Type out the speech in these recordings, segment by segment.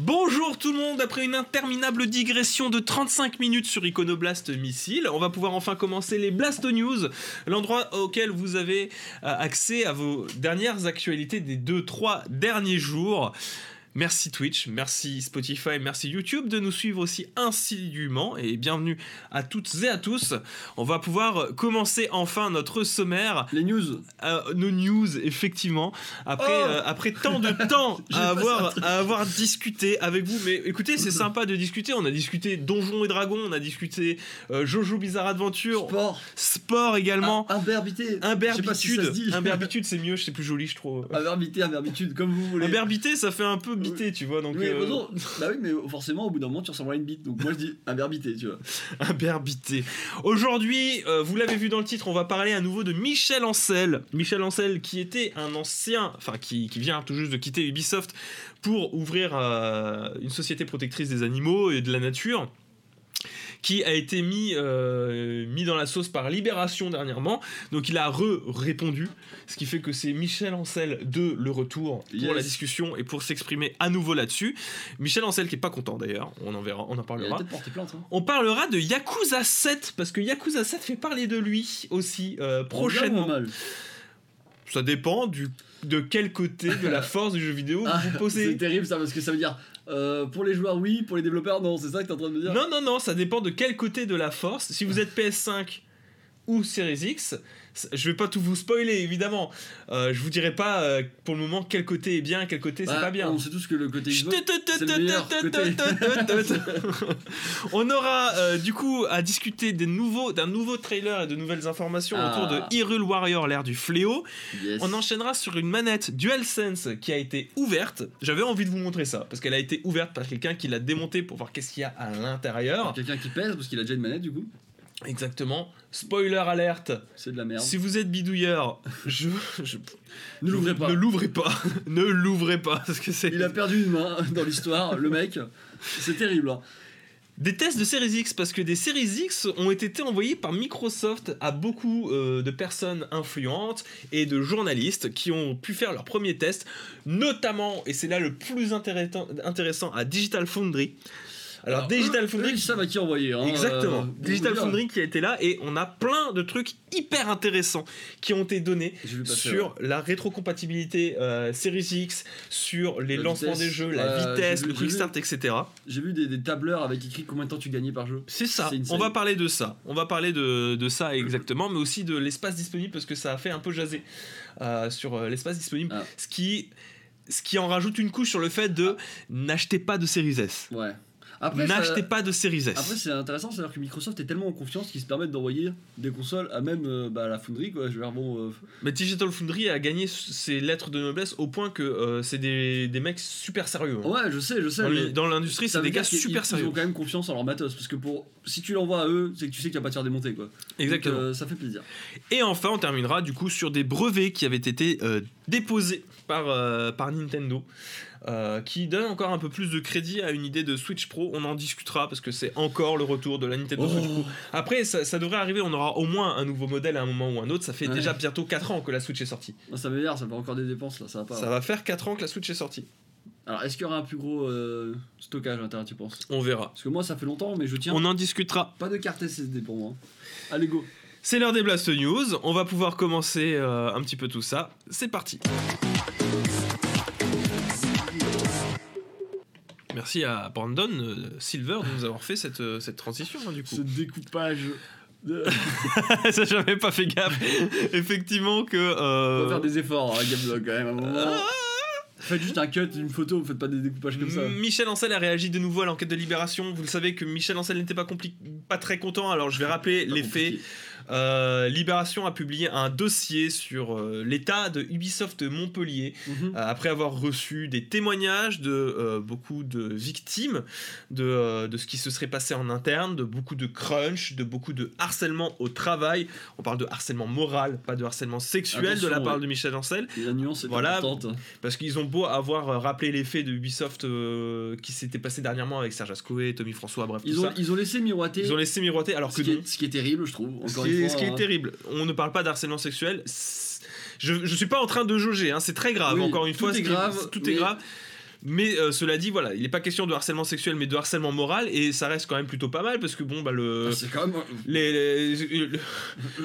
Bonjour tout le monde, après une interminable digression de 35 minutes sur Iconoblast Missile, on va pouvoir enfin commencer les Blast News, l'endroit auquel vous avez euh, accès à vos dernières actualités des 2-3 derniers jours. Merci Twitch, merci Spotify, merci YouTube de nous suivre aussi assidûment et bienvenue à toutes et à tous. On va pouvoir commencer enfin notre sommaire. Les news. Euh, nos news, effectivement. Après, Oh euh, après tant de temps à avoir, à avoir discuté avec vous. Mais écoutez, c'est sympa de discuter. On a discuté Donjons et Dragons, on a discuté euh, Jojo Bizarre Adventure, Sport. sport également. Ah, Imberbité. Si Imberbitude. Imberbitude, c'est mieux, c'est plus joli, je trouve. Imberbité, imberbitude, comme vous voulez. Imberbité, ça fait un peu bité, tu vois. Donc, Oui, euh, bah bah oui, mais forcément, au bout d'un moment, tu ressembleras à une bite. Donc moi, je dis imberbité, tu vois. Imberbité. Aujourd'hui, euh, vous l'avez vu dans le titre, on va parler à nouveau de Michel Ancel. Michel Ancel qui était un ancien, enfin qui, qui vient tout juste de quitter Ubisoft pour ouvrir euh, une société protectrice des animaux et de la nature qui a été mis, euh, mis dans la sauce par Libération dernièrement. Donc il a re-répondu, ce qui fait que c'est Michel Ancel de le retour pour Yes. la discussion et pour s'exprimer à nouveau là-dessus. Michel Ancel qui est pas content d'ailleurs, on en verra, on en parlera. plainte. Hein. On parlera de Yakuza 7 parce que Yakuza 7 fait parler de lui aussi euh, bien prochainement. Ça dépend du de quel côté de la force du jeu vidéo Ah, vous C'est posez. terrible ça, parce que ça veut dire euh, pour les joueurs, oui, pour les développeurs, non. C'est ça que t'es en train de me dire? Non non non, ça dépend de quel côté de la force. Si vous êtes PS5 ou Series X, je vais pas tout vous spoiler évidemment. Euh, je vous dirai pas euh, pour le moment quel côté est bien, quel côté c'est Bah, pas bien. On sait tous que le côté Xbox. C'est le meilleur côté. On aura euh, du coup à discuter des nouveaux, d'un nouveau trailer et de nouvelles informations Ah. autour de Hyrule Warrior, l'ère du fléau. Yes. On enchaînera sur une manette DualSense qui a été ouverte. J'avais envie de vous montrer ça parce qu'elle a été ouverte par quelqu'un qui l'a démontée pour voir qu'est-ce qu'il y a à l'intérieur. Quelqu'un qui pèse parce qu'il a déjà une manette du coup. Exactement. Spoiler alerte. C'est de la merde. Si vous êtes bidouilleur, je, je- Ne l'ouvrez pas. Ne l'ouvrez pas. ne l'ouvrez pas parce que c'est Il a perdu une main dans l'histoire, le mec. C'est terrible. hein. Des tests de Series X, parce que des Series X ont été envoyés par Microsoft à beaucoup euh, de personnes influentes et de journalistes qui ont pu faire leurs premiers tests, notamment, et c'est là le plus intéressant, intéressant à Digital Foundry. Alors, Digital Foundry, savent à qui envoyer. hein, Exactement. euh, Digital. Foundry qui a été là et on a plein de trucs hyper intéressants qui ont été donnés sur la rétrocompatibilité euh, Series X, sur les La lancements vitesse, des jeux, la euh, vitesse, vu- le quick start, etc. J'ai vu des, des tableurs avec écrit combien de temps tu gagnais par jeu. C'est ça, on va parler de ça. On va parler de, de ça exactement, mais aussi de l'espace disponible parce que ça a fait un peu jaser euh, sur euh, l'espace disponible. Ah. Ce, qui, ce qui en rajoute une couche sur le fait de n'achetez pas de Series S. Ouais. N'achetez pas de Series S. Après, c'est intéressant, c'est-à-dire que Microsoft est tellement en confiance qu'ils se permettent d'envoyer des consoles à même euh, bah, la Foundry, quoi. Je veux dire, bon. euh, Mais Digital Foundry a gagné ses lettres de noblesse au point que euh, c'est des, des mecs super sérieux. hein. Ouais, je sais, je sais. Dans l'industrie, c'est des gars super ils, sérieux. Ils ont quand même confiance en leur matos, parce que pour si tu l'envoies à eux, c'est que tu sais qu'il va pas te faire démonter, quoi. Exactement. Donc, euh, ça fait plaisir. Et enfin, on terminera du coup sur des brevets qui avaient été déposés par, par Nintendo. Euh, qui donne encore un peu plus de crédit à une idée de Switch Pro. On en discutera parce que c'est encore le retour de la Nintendo Switch Pro. Oh, Après, ça, ça devrait arriver, on aura au moins un nouveau modèle à un moment ou un autre. Ça fait Ouais. déjà bientôt 4 ans que la Switch est sortie. ça m'énerve, ça fait encore des dépenses là, ça va pas. Ça va faire 4 ans que la Switch est sortie. Alors, est-ce qu'il y aura un plus gros euh, stockage à l'intérieur, tu penses? On verra. Parce que moi, ça fait longtemps, mais je tiens. On en discutera. Pas de carte SSD pour moi. Allez, go. C'est l'heure des Blast News. On va pouvoir commencer euh, un petit peu tout ça. C'est parti. Merci à Brandon euh, Silver de nous avoir fait cette, euh, cette transition hein, du coup. découpage. De... Ça j'avais pas fait gaffe. Effectivement que. On euh, va faire des efforts, hein, Gameblog, quand même, à un moment. Ah Faites juste un cut, une photo, faites pas des découpages comme ça. Michel Ancel a réagi de nouveau à l'enquête de Libération. Vous le savez que Michel Ancel n'était pas, pas très content, alors je vais rappeler les faits. Euh, Libération a publié un dossier sur euh, l'état de Ubisoft Montpellier Mhm. euh, après avoir reçu des témoignages de beaucoup de victimes de, de ce qui se serait passé en interne, de beaucoup de crunch, de beaucoup de harcèlement au travail. On parle de harcèlement moral, pas de harcèlement sexuel Attention, de la part ouais. de Michel Ancel. Et La nuance est Voilà. importante. Parce qu'ils ont beau avoir rappelé les faits de Ubisoft qui s'était passé dernièrement avec Serge Ascoé, Tommy François, bref, tout Ils ont, ça. ils ont laissé miroiter. Ils ont laissé miroiter alors ce, que qui est, ce qui est terrible, je trouve. Encore qui, ce qui est hein. terrible, on ne parle pas d'harcèlement sexuel. Je, je suis pas en train de jauger, hein, c'est très grave. Oui, Encore une tout fois, est qui grave, tout est grave. Mais euh, cela dit, voilà, il n'est pas question de harcèlement sexuel, mais de harcèlement moral, et ça reste quand même plutôt pas mal parce que bon, bah le. Ah, c'est quand même. Les, les,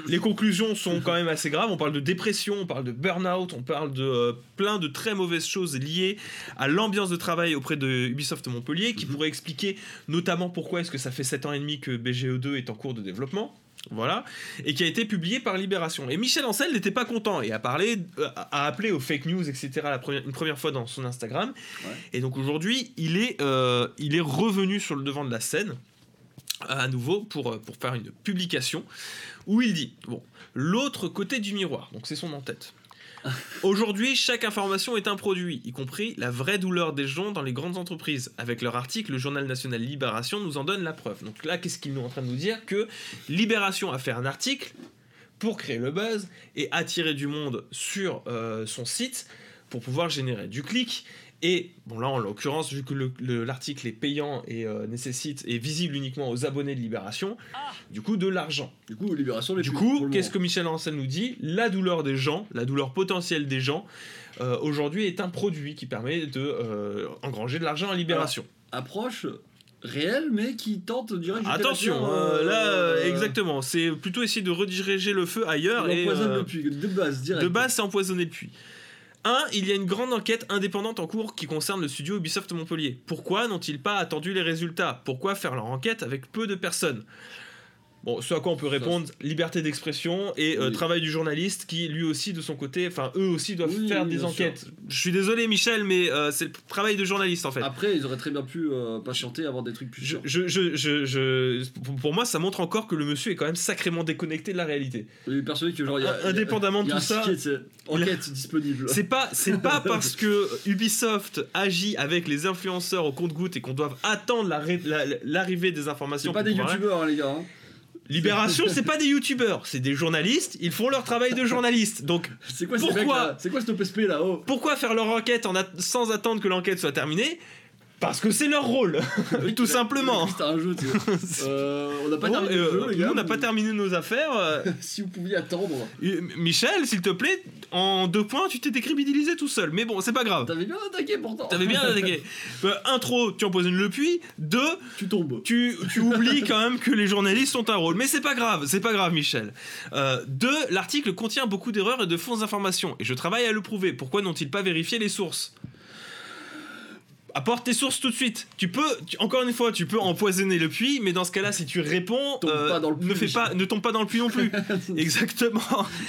les conclusions sont quand même assez graves. On parle de dépression, on parle de burn-out, on parle de euh, plein de très mauvaises choses liées à l'ambiance de travail auprès de Ubisoft Montpellier, qui Mhm. pourrait expliquer notamment pourquoi est-ce que ça fait 7 ans et demi que BGE2 est en cours de développement. Voilà, et qui a été publié par Libération. Et Michel Ancel n'était pas content et a parlé, euh, a appelé aux fake news, etc. La première, une première fois dans son Instagram. Ouais. Et donc aujourd'hui, il est, euh, il est revenu sur le devant de la scène à nouveau pour, euh, pour faire une publication où il dit bon l'autre côté du miroir donc c'est son en-tête Aujourd'hui, chaque information est un produit, y compris la vraie douleur des gens dans les grandes entreprises. Avec leur article, le journal national Libération nous en donne la preuve. Donc là, qu'est-ce qu'il nous en train de nous dire? Que Libération a fait un article pour créer le buzz et attirer du monde sur euh, son site pour pouvoir générer du clic. Et bon là en l'occurrence vu que le- le- l'article est payant et euh, nécessite est visible uniquement aux abonnés de Libération, du coup de l'argent. Du coup, Libération, les Du coup, qu'est-ce que. Michel Ancel nous dit? La douleur des gens, la douleur potentielle des gens, euh, aujourd'hui est un produit qui permet de euh, engranger de l'argent à Libération. Approche réelle, mais qui tente direct. Attention, euh, là, euh, exactement, c'est plutôt essayer de rediriger le feu ailleurs Il et empoisonne euh, le puits, de base, direct. de base, c'est empoisonner le puits. 1. Il y a une grande enquête indépendante en cours qui concerne le studio Ubisoft Montpellier. Pourquoi n'ont-ils pas attendu les résultats? Pourquoi faire leur enquête avec peu de personnes? Bon, ce à quoi on peut répondre, liberté d'expression et euh, Oui. travail du journaliste qui, lui aussi, de son côté, enfin, eux aussi doivent Oui, faire oui, des enquêtes. Je suis désolé, Michel, mais euh, c'est le travail de journaliste, en fait. Après, ils auraient très bien pu euh, patienter, avoir des trucs plus Je, je, je, je- je- pour- moi, ça montre encore que le monsieur est quand même sacrément déconnecté de la réalité. Les personnes que genre, il y a, Indépendamment y de a tout un ça, ticket, enquête disponible. C'est pas, c'est pas parce que Ubisoft agit avec les influenceurs au compte-goutte et qu'on doit attendre la ré- la- l'arrivée des informations. C'est pas des youtubeurs, hein, les gars. hein. Libération, c'est pas des youtubeurs, c'est des journalistes. Ils font leur travail de journaliste. Donc, C'est quoi Pourquoi C'est quoi OPSP là? Oh pourquoi faire leur enquête en sans attendre que l'enquête soit terminée? Parce que c'est leur rôle, tout simplement. C'est un jeu. Euh, on n'a pas Bon, terminé euh, pas nos affaires. euh, Si vous pouviez attendre. Michel, s'il te plaît, en deux points, tu t'es décrédibilisé tout seul. Mais bon, c'est pas grave. T'avais bien attaqué pourtant. T'avais bien attaqué. Euh, intro, tu empoisonnes le puits. Deux, Tu tombes. tu, tu oublies quand même que les journalistes ont un rôle. Mais c'est pas grave, c'est pas grave, Michel. Euh, deux, l'article contient beaucoup d'erreurs et de fausses informations, et je travaille à le prouver. Pourquoi n'ont-ils pas vérifié les sources? Apporte tes sources tout de suite. Tu peux, tu- encore une fois, tu peux empoisonner le puits, mais dans ce cas-là, si tu réponds, Tombe pas dans le ne fais pas, ne tombe pas dans le puits non plus. Exactement.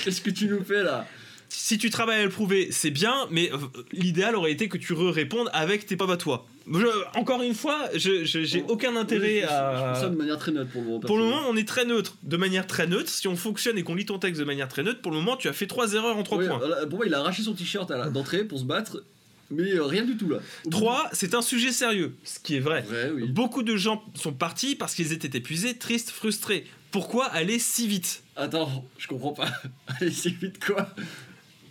Qu'est-ce que tu nous fais là? Si tu travailles à le prouver, c'est bien, mais euh, l'idéal aurait été que tu répondes avec tes preuves à toi. Je- encore une fois, je- j'ai aucun intérêt Oui, je- à. ça de manière très neutre pour le moment. Pour le moment, on est très neutre, de manière très neutre. Si on fonctionne et qu'on lit ton texte de manière très neutre, pour le moment, tu as fait trois erreurs en trois Oui, points. voilà, Pour moi, il a arraché son t-shirt à d'entrée pour se battre, mais euh, rien du tout là. 3, c'est un sujet sérieux, ce qui est vrai. Oui. Beaucoup de gens sont partis parce qu'ils étaient épuisés, tristes, frustrés. Pourquoi aller si vite? Attends, je comprends pas. Allez, c'est vite quoi?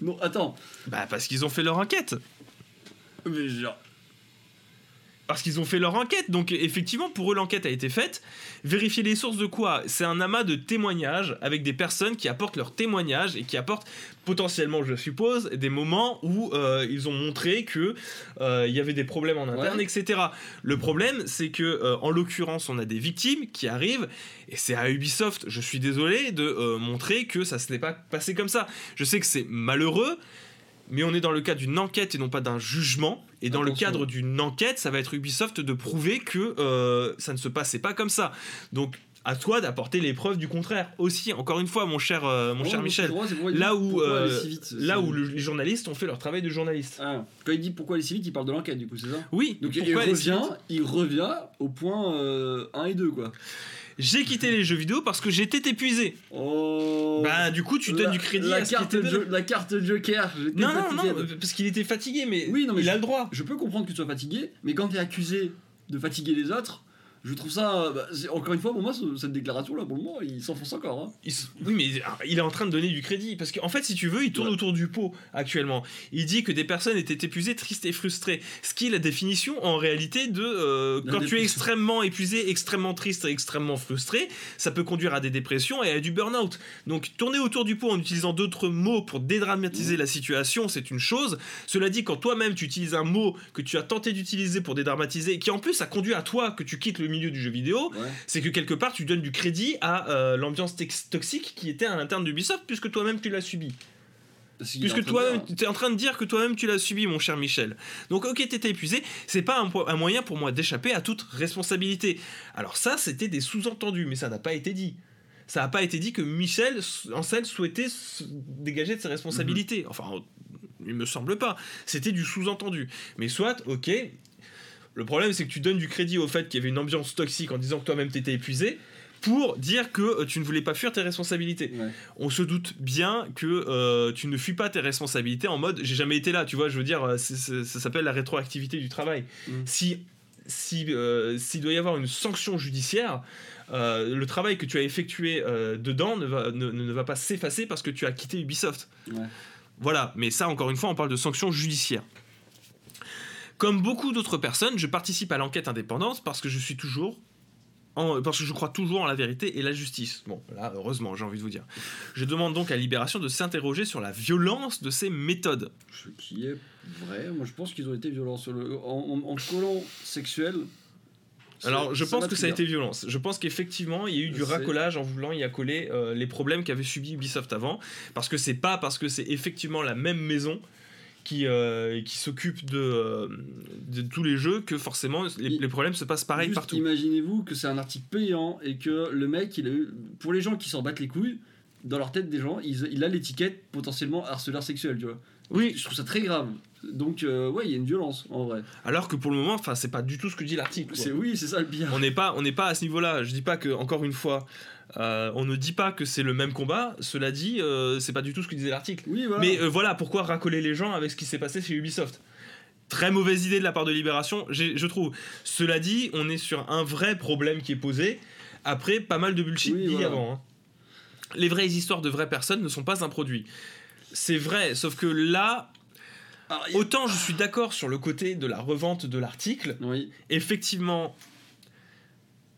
Non, attends. Bah parce qu'ils ont fait leur enquête. Mais genre. Parce qu'ils ont fait leur enquête. Donc effectivement, pour eux, l'enquête a été faite. Vérifier les sources de quoi? C'est un amas de témoignages avec des personnes qui apportent leurs témoignages et qui apportent potentiellement, je suppose, des moments où euh, ils ont montré que euh, il y avait des problèmes en interne, Ouais. etc. Le problème, c'est que euh, en l'occurrence, on a des victimes qui arrivent et c'est à Ubisoft, je suis désolé, de montrer que ça se n'est pas passé comme ça. Je sais que c'est malheureux. Mais on est dans le cadre d'une enquête et non pas d'un jugement. Et dans le cadre d'une enquête, ça va être Ubisoft de prouver que euh, ça ne se passait pas comme ça. Donc, à toi d'apporter les preuves du contraire. Aussi, encore une fois, mon cher, euh, mon cher Michel, droit, dire là où, euh, si vite, là où le- les journalistes ont fait leur travail de journaliste. Ah, quand il dit pourquoi aller si vite, il parle de l'enquête du coup, c'est ça? Oui, Donc il si revient, il revient au point euh, 1 et 2 quoi. J'ai quitté les jeux vidéo parce que j'étais épuisé. Oh. Bah, du coup, tu donnes La- du crédit la à carte, jo- la carte Joker. j'étais Non, non, fatigué. non, parce qu'il était fatigué, mais, Oui, non, mais il je- a le droit. Je peux comprendre que tu sois fatigué, mais quand tu es accusé de fatiguer les autres, Je trouve ça. euh, bah, encore une fois, pour moi, ce- cette déclaration-là, pour le moment, il s'enfonce encore. Hein. Il Oui, mais il est en train de donner du crédit. Parce qu'en fait, si tu veux, il tourne Ouais. autour du pot actuellement. Il dit que des personnes étaient épuisées, tristes et frustrées. Ce qui est la définition en réalité de euh, quand tu es extrêmement épuisé, extrêmement triste et extrêmement frustré, ça peut conduire à des dépressions et à du burn-out. Donc tourner autour du pot en utilisant d'autres mots pour dédramatiser la situation, c'est une chose. Cela dit, quand toi-même tu utilises un mot que tu as tenté d'utiliser pour dédramatiser et qui en plus a conduit à toi que tu quittes le milieu du jeu vidéo, Ouais. c'est que quelque part tu donnes du crédit à euh, l'ambiance toxique qui était à l'interne d'Ubisoft puisque toi-même tu l'as subi. Puisque dire, tu es en train de dire que toi-même tu l'as subi mon cher Michel. Donc ok t'étais épuisé, c'est pas un, moyen pour moi d'échapper à toute responsabilité. Alors ça c'était des sous-entendus mais ça n'a pas été dit. Ça n'a pas été dit que Michel Ancel souhaitait se dégager de ses responsabilités. Enfin, il me semble pas. C'était du sous-entendu. Mais soit, ok. Le problème, c'est que tu donnes du crédit au fait qu'il y avait une ambiance toxique en disant que toi-même t'étais épuisé pour dire que euh, tu ne voulais pas fuir tes responsabilités. Ouais. On se doute bien que euh, tu ne fuis pas tes responsabilités en mode j'ai jamais été là, tu vois, je veux dire, euh, ça s'appelle la rétroactivité du travail. Mm. Si si, euh, s'il doit y avoir une sanction judiciaire, euh, le travail que tu as effectué dedans ne va, ne, ne va pas s'effacer parce que tu as quitté Ubisoft. Ouais. Voilà, mais ça, encore une fois, on parle de sanctions judiciaires. Comme beaucoup d'autres personnes, je participe à l'enquête indépendante parce que je suis toujours. en- parce que je crois toujours en la vérité et la justice. Bon, là, heureusement, j'ai envie de vous dire. Je demande donc à Libération de s'interroger sur la violence de ces méthodes. Ce qui est vrai. Moi, je pense qu'ils ont été violents sur le. En, en, en collant sexuel. Alors, je pense que ça a été violence. Je pense qu'effectivement, il y a eu du racolage en voulant y accoler euh, les problèmes qu'avait subi Ubisoft avant. Parce que c'est pas parce que c'est effectivement la même maison qui, euh, qui s'occupe de, euh, de tous les jeux que forcément les, problèmes se passent pareil Juste partout. Imaginez-vous que c'est un article payant et que le mec, il a eu. Pour les gens qui s'en battent les couilles, dans leur tête des gens, il, il a l'étiquette potentiellement harceleur sexuel, tu vois. Oui, Je trouve ça très grave. Donc, euh, ouais, il y a une violence en vrai. alors que pour le moment, enfin, c'est pas du tout ce que dit l'article. C'est oui, c'est ça le pire. On n'est pas, on n'est pas à ce niveau-là. Je dis pas que, encore une fois, euh, on ne dit pas que c'est le même combat. Cela dit, euh, c'est pas du tout ce que disait l'article. Oui, voilà. Mais euh, voilà, pourquoi racoler les gens avec ce qui s'est passé chez Ubisoft Très mauvaise idée de la part de Libération, je trouve. Cela dit, on est sur un vrai problème qui est posé après pas mal de bullshit Oui, dit voilà. avant. hein. Les vraies histoires de vraies personnes ne sont pas un produit. C'est vrai, sauf que là, Alors, il y a- autant je suis d'accord sur le côté de la revente de l'article, Oui, effectivement,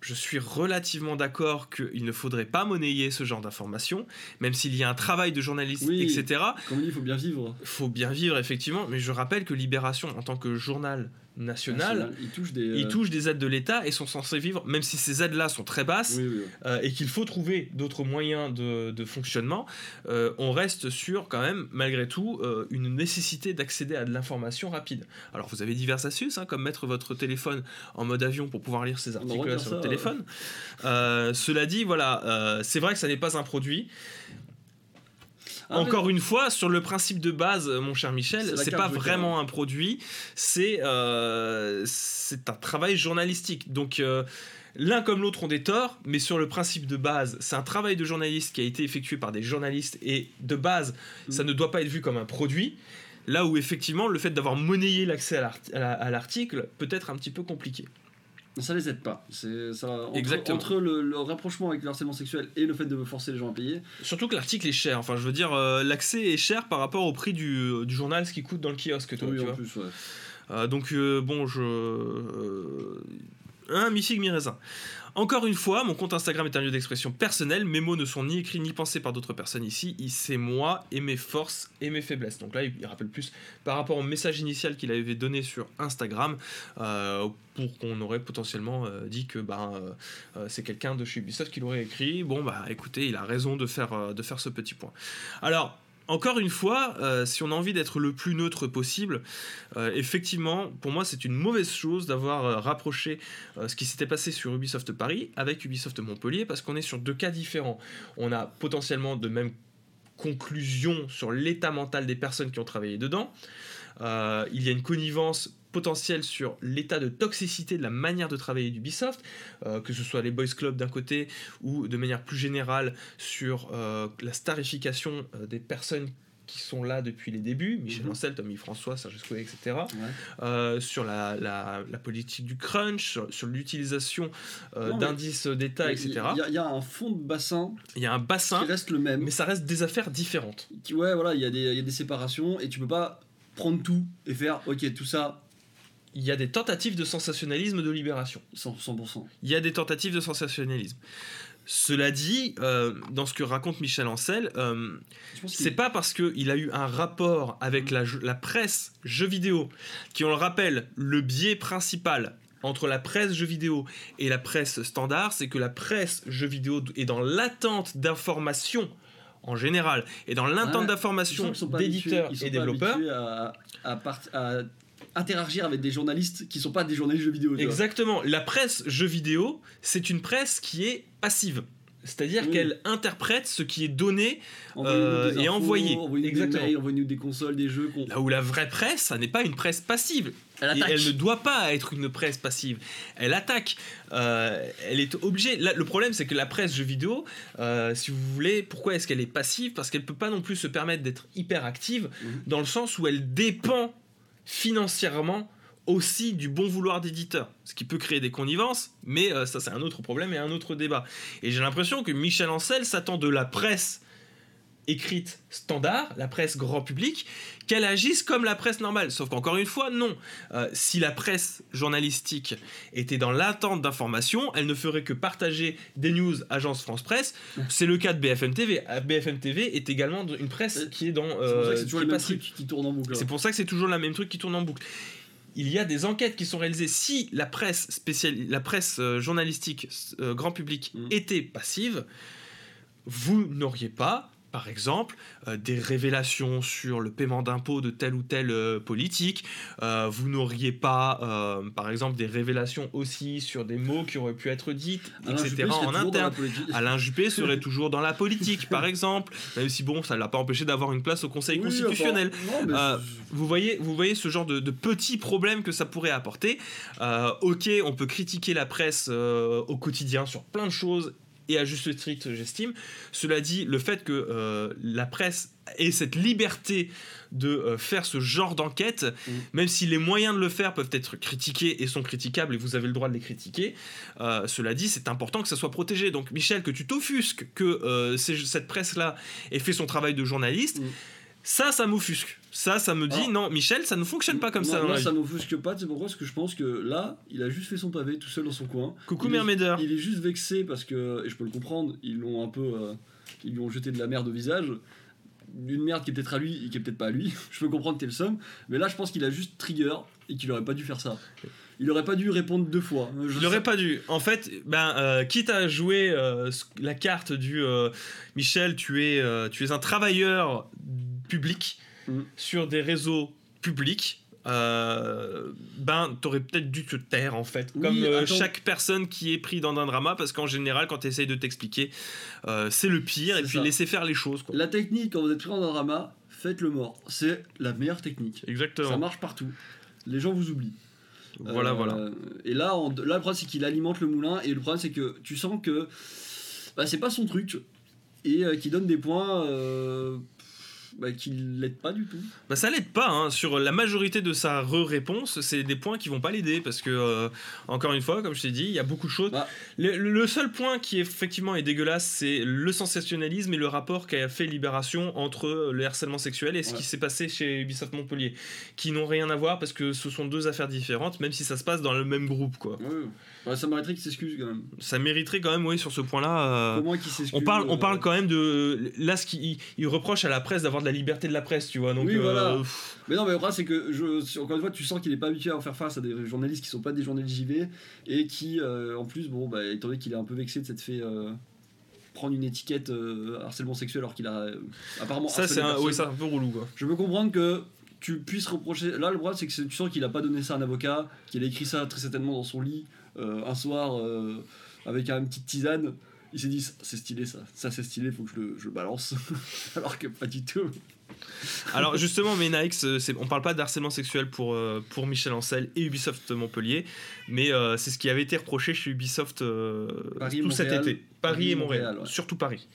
je suis relativement d'accord qu'il ne faudrait pas monnayer ce genre d'informations, même s'il y a un travail de journaliste, Oui. etc. comme on dit, il faut bien vivre. faut bien vivre, effectivement, mais je rappelle que Libération, en tant que journal national, Il touche des. ils euh, touchent des aides de l'État et sont censés vivre, même si ces aides-là sont très basses, Oui, oui. euh, et qu'il faut trouver d'autres moyens de, de fonctionnement, euh, on reste sur quand même, malgré tout, euh, une nécessité d'accéder à de l'information rapide. Alors vous avez diverses astuces, hein, comme mettre votre téléphone en mode avion pour pouvoir lire ces articles sur ça, le téléphone. Euh, cela dit, voilà, euh, c'est vrai que ça n'est pas un produit. Ah, Encore une fois, sur le principe de base, mon cher Michel, c'est pas vraiment un produit, c'est euh, c'est un travail journalistique. Donc euh, l'un comme l'autre ont des torts, mais sur le principe de base, c'est un travail de journaliste qui a été effectué par des journalistes et de base, Mm. ça ne doit pas être vu comme un produit. Là où effectivement, le fait d'avoir monnayé l'accès à l'article peut être un petit peu compliqué. Ça les aide pas. C'est ça. Entre, Exactement. entre le, le rapprochement avec le harcèlement sexuel et le fait de forcer les gens à payer. Surtout que l'article est cher. Enfin, je veux dire, euh, l'accès est cher par rapport au prix du, du journal, ce qui coûte dans le kiosque. Toi, oui, tu en vois. plus, ouais. Euh, donc euh, bon, je... Euh, un mi-figue, mi-raisin. Encore une fois, mon compte Instagram est un lieu d'expression personnelle. Mes mots ne sont ni écrits ni pensés par d'autres personnes ici. C'est moi et mes forces et mes faiblesses. Donc là, il rappelle plus par rapport au message initial qu'il avait donné sur Instagram, euh, pour qu'on aurait potentiellement euh, dit que bah, euh, c'est quelqu'un de chez Ubisoft qui l'aurait écrit. Bon, bah écoutez, il a raison de faire, de faire ce petit point. Alors, encore une fois, euh, si on a envie d'être le plus neutre possible, euh, effectivement, pour moi, c'est une mauvaise chose d'avoir euh, rapproché ce qui s'était passé sur Ubisoft Paris avec Ubisoft Montpellier, parce qu'on est sur deux cas différents. On a potentiellement de mêmes conclusions sur l'état mental des personnes qui ont travaillé dedans. Il y a une connivence potentielle sur l'état de toxicité de la manière de travailler d'Ubisoft, euh, que ce soit les Boys Club d'un côté ou de manière plus générale sur euh, la starification euh, des personnes qui sont là depuis les débuts, Michel Mhm. Ancel, Tommy François, Serge Escouet, etc. Ouais. Euh, sur la, la- la politique du crunch, sur, sur l'utilisation euh, d'indices d'État, etc. il y a un fond de bassin Il y a un bassin, qui reste le même. mais ça reste des affaires différentes. Qui- ouais, voilà, il y, a des- il y a des séparations et tu peux pas prendre tout et faire, ok, tout ça, Il y a des tentatives de sensationnalisme de libération. 100%. 100%. Il y a des tentatives de sensationnalisme. Cela dit, euh, dans ce que raconte Michel Ancel, euh, c'est pas parce qu'il a eu un rapport avec la, la presse jeux vidéo, qui, on le rappelle, le biais principal entre la presse jeux vidéo et la presse standard, c'est que la presse jeux vidéo est dans l'attente d'informations en général, et dans l'attente Ouais, d'informations d'éditeurs et développeurs. habitués à, à part- à interagir avec des journalistes qui sont pas des journalistes jeux vidéo. Exactement. La presse jeux vidéo, c'est une presse qui est passive. C'est-à-dire Oui. qu'elle interprète ce qui est donné Euh, et infos, envoyez-nous Exactement. Des mails, des consoles, des jeux. Là où la vraie presse, ça n'est pas une presse passive. Elle Et elle ne doit pas être une presse passive. Elle attaque. Euh, elle est obligée. Là, le problème, c'est que la presse jeux vidéo, euh, si vous voulez, pourquoi est-ce qu'elle est passive? Parce qu'elle peut pas non plus se permettre d'être hyper active, Mhm. dans le sens où elle dépend financièrement aussi du bon vouloir d'éditeur. Ce qui peut créer des connivences, mais euh, ça, c'est un autre problème et un autre débat. Et j'ai l'impression que Michel Ancel s'attend de la presse écrite standard, la presse grand public, qu'elle agisse comme la presse normale. Sauf qu'encore une fois, non. Euh, si la presse journalistique était dans l'attente d'informations, elle ne ferait que partager des news agence France Presse. C'est le cas de BFM TV. Euh, BFM TV est également une presse Euh, qui est dans... C'est pour ça euh, que c'est toujours mêmes passive. trucs qui tournent en boucle. C'est pour ça que c'est toujours le même truc qui tourne en boucle. Il y a des enquêtes qui sont réalisées. Si la presse spéciale, la presse euh, journalistique euh, grand public Mm. était passive, vous n'auriez pas, par exemple, euh, des révélations sur le paiement d'impôts de tel ou tel euh, politique. Euh, vous n'auriez pas, par exemple, des révélations aussi sur des mots qui auraient pu être dites, Alain etc. En interne. Alain Juppé serait toujours dans la politique, par exemple, même si bon, ça ne l'a pas empêché d'avoir une place au Conseil Oui, constitutionnel. enfin, non, Vous voyez, vous voyez ce genre de, de petits problèmes que ça pourrait apporter. Ok, on peut critiquer la presse au quotidien sur plein de choses. Et à juste titre, j'estime. Cela dit, le fait que euh, la presse ait cette liberté de euh, faire ce genre d'enquête, Mm. même si les moyens de le faire peuvent être critiqués et sont critiquables et vous avez le droit de les critiquer, euh, cela dit, c'est important que ça soit protégé. Donc, Michel, que tu t'offusques que cette presse-là ait fait son travail de journaliste, Mm. ça, ça m'offusque. Ça, ça me dit, Alors- non, Michel, ça ne fonctionne pas comme moi, ça moi, ça m'offusque pas, c'est pourquoi? Parce que je pense que là, il a juste fait son pavé tout seul dans son coin. Coucou il est-. Il est juste vexé parce que, et je peux le comprendre, ils l'ont un peu. euh, ils lui ont jeté de la merde au visage. Une merde qui est peut-être à lui et qui est peut-être pas à lui. je peux comprendre que t'es le somme. Mais là, je pense qu'il a juste trigger et qu'il aurait pas dû faire ça. Il aurait pas dû répondre deux fois. Je Il aurait pas dû. En fait, ben, euh, quitte à jouer euh, la carte du euh, Michel, tu es, euh, tu es un travailleur public Mm. sur des réseaux publics. euh, ben, t'aurais peut-être dû te taire en fait, Oui, comme euh, chaque personne qui est pris dans un drama, parce qu'en général, quand tu essayes de t'expliquer, euh, c'est le pire, et puis ça. laisser faire les choses. Quoi. La technique, quand vous êtes pris dans un drama, faites le mort. C'est la meilleure technique. Exactement. Ça marche partout. Les gens vous oublient. Voilà, voilà. Et là, on- là, le problème, c'est qu'il alimente le moulin. Et le problème, c'est que tu sens que bah, c'est pas son truc. Et qu'il donne des points bah, qui l'aident pas du tout. Bah ça l'aide pas, hein. sur la majorité de sa re-réponse, c'est des points qui vont pas l'aider parce que, euh, encore une fois, comme je t'ai dit, il y a beaucoup de choses. Bah. Le, le seul point qui effectivement est dégueulasse, c'est le sensationnalisme et le rapport qu'a fait Libération entre le harcèlement sexuel et ce Ouais. qui s'est passé chez Ubisoft Montpellier, qui n'ont rien à voir parce que ce sont deux affaires différentes, même si ça se passe dans le même groupe, quoi. Ouais. Ouais, ça mériterait qu'il s'excuse quand même. Ça mériterait quand même, oui, sur ce point-là. euh, Au moins qu'il s'excuse. on parle, on euh, parle quand même de. Là, ce qu'il il reproche à la presse d'avoir de la liberté de la presse, tu vois. Donc, Oui, voilà. euh, pff, Mais non, mais le problème, c'est que, je, encore une fois, tu sens qu'il est pas habitué à faire face à des journalistes qui sont pas des journalistes JV et qui, euh, en plus, bon, bah, étant donné qu'il est un peu vexé de s'être fait euh, prendre une étiquette euh, harcèlement sexuel alors qu'il a euh, apparemment. ça, c'est un, c'est un peu relou, quoi. Je peux comprendre que tu puisses reprocher. Là, le problème, c'est que tu sens qu'il a pas donné ça à un avocat, qu'il a écrit ça très certainement dans son lit euh, un soir euh, avec une petite tisane. Il s'est dit, c'est stylé ça, ça c'est stylé, faut que je le, je le balance. Alors que pas du tout. Alors justement, Menaix, euh, c'est- on parle pas de harcèlement sexuel pour, euh, pour Michel Ancel et Ubisoft Montpellier, mais euh, c'est ce qui avait été reproché chez Ubisoft euh, Paris tout cet Montréal. été. Paris, Paris et Montréal, Montréal, ouais. surtout Paris.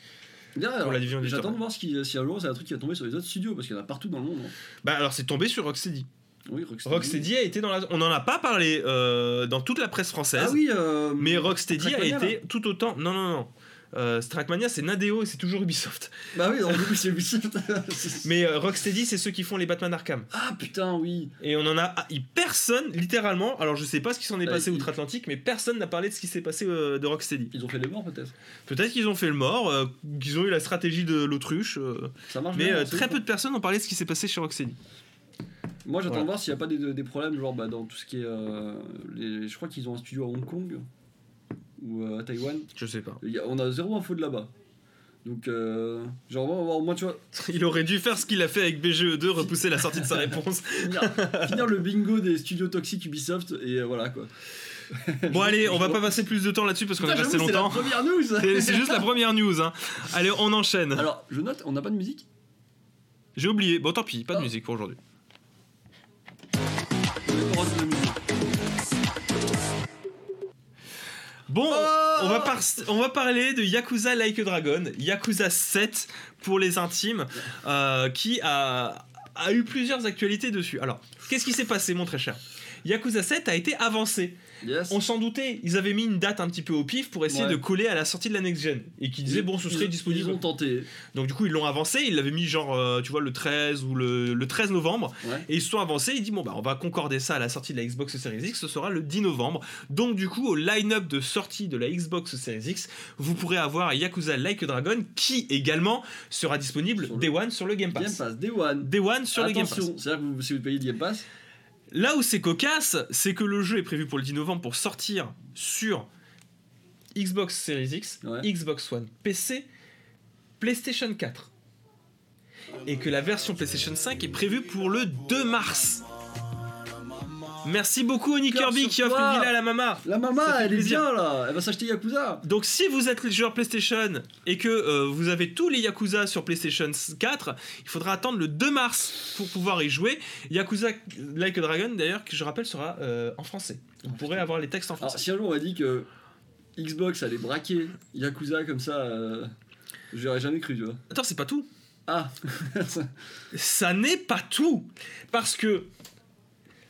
J'attends de voir si un jour c'est un truc qui va tomber sur les autres studios parce qu'il y en a partout dans le monde. hein. Bah alors c'est tombé sur Rocksteady. Oui, Rocksteady. Rocksteady a été dans la. On n'en a pas parlé euh, dans toute la presse française. Ah oui, euh, Mais Rocksteady a été tout autant. Non, non, non. Euh, Trackmania, c'est Nadeo et c'est toujours Ubisoft. Bah oui, c'est Ubisoft. Mais euh, Rocksteady, c'est ceux qui font les Batman Arkham. ah putain, oui. Et on en a. ah, personne, littéralement. Alors je sais pas ce qui s'en est Euh, passé outre-Atlantique, mais personne n'a parlé de ce qui s'est passé de Rocksteady. Ils ont fait les morts peut-être. Peut-être qu'ils ont fait le mort, qu'ils ont eu la stratégie de l'autruche, Ça marche mais bien, c'est très peu de personnes ont parlé de ce qui s'est passé chez Rocksteady. Moi j'attends de voir s'il n'y a pas des, des problèmes, genre bah, dans tout ce qui est. euh, les- je crois qu'ils ont un studio à Hong Kong ou euh, à Taïwan. Je sais pas. Il y a- on a zéro info de là-bas. Donc, euh, genre, on va voir, moi tu vois, Il aurait dû faire ce qu'il a fait avec BGE2, repousser la sortie de sa réponse. finir, finir le bingo des studios toxiques Ubisoft et euh, voilà quoi. Bon allez, on va pas passer plus de temps là-dessus parce qu'on est Putain, resté j'avoue, c'est la longtemps. première news C'est c'est juste la première news. Hein. Allez, on enchaîne. Alors, je note, on n'a pas de musique? J'ai oublié. Bon, tant pis, pas de Ah. musique pour aujourd'hui. Bon, Oh on, va par- on va parler de Yakuza Like a Dragon, Yakuza 7 pour les intimes, euh, qui a, a eu plusieurs actualités dessus. Alors, qu'est-ce qui s'est passé, mon très cher? Yakuza 7 a été avancé. Yes. On s'en doutait, ils avaient mis une date un petit peu au pif pour essayer Ouais. de coller à la sortie de la next gen. Et qui disaient, bon, ce serait Ils- disponible. Ils ont tenté. Donc, du coup, ils l'ont avancé, ils l'avaient mis genre, euh, tu vois, le 13 ou le, le 13 novembre. Ouais. Et ils se sont avancés, ils disent bon bah on va concorder ça à la sortie de la Xbox Series X, ce sera le 10 novembre. Donc du coup au line-up de sortie de la Xbox Series X, vous pourrez avoir Yakuza Like a Dragon qui également sera disponible le- Day One sur le Game Game Pass. Pass, Day One. Day One sur le Game Pass. C'est-à-dire que vous, si vous payez le Game Pass, Là où c'est cocasse, c'est que le jeu est prévu pour le 10 novembre pour sortir sur Xbox Series X, Ouais. Xbox One, PC, PlayStation 4. Et que la version PlayStation 5 est prévue pour le 2 mars. Merci beaucoup Oni Kirby qui offre une villa à la mama. la fait elle est plaisir. bien là, elle va s'acheter Yakuza. Donc si vous êtes les joueurs PlayStation et que euh, vous avez tous les Yakuza sur PlayStation 4, il faudra attendre le 2 mars pour pouvoir y jouer. Yakuza Like a Dragon d'ailleurs, que je rappelle, sera euh, en français. Vous pourrez avoir les textes en Alors, français. si un jour on m'a dit que Xbox allait braquer Yakuza comme ça, euh, j'aurais jamais cru, tu vois. Attends, c'est pas tout. Ah Ça n'est pas tout. Parce que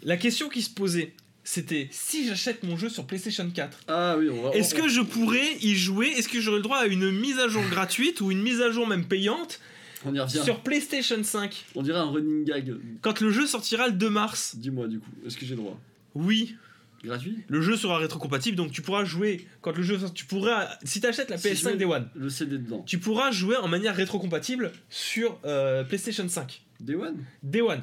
la question qui se posait, c'était si j'achète mon jeu sur PlayStation 4, Ah oui, on va. est-ce on- que je pourrais y jouer? Est-ce que j'aurais le droit à une mise à jour gratuite ou une mise à jour même payante On y revient. sur PlayStation 5 On dirait un running gag. quand le jeu sortira le 2 mars Dis-moi du coup, est-ce que j'ai droit? Oui, Gratuit? Le jeu sera rétrocompatible donc tu pourras jouer quand le jeu sort- tu pourras si tu achètes la Si je PS5 mets- Day One, Le CD dedans. tu pourras jouer en manière rétrocompatible sur euh, PlayStation 5 Day One? Day One.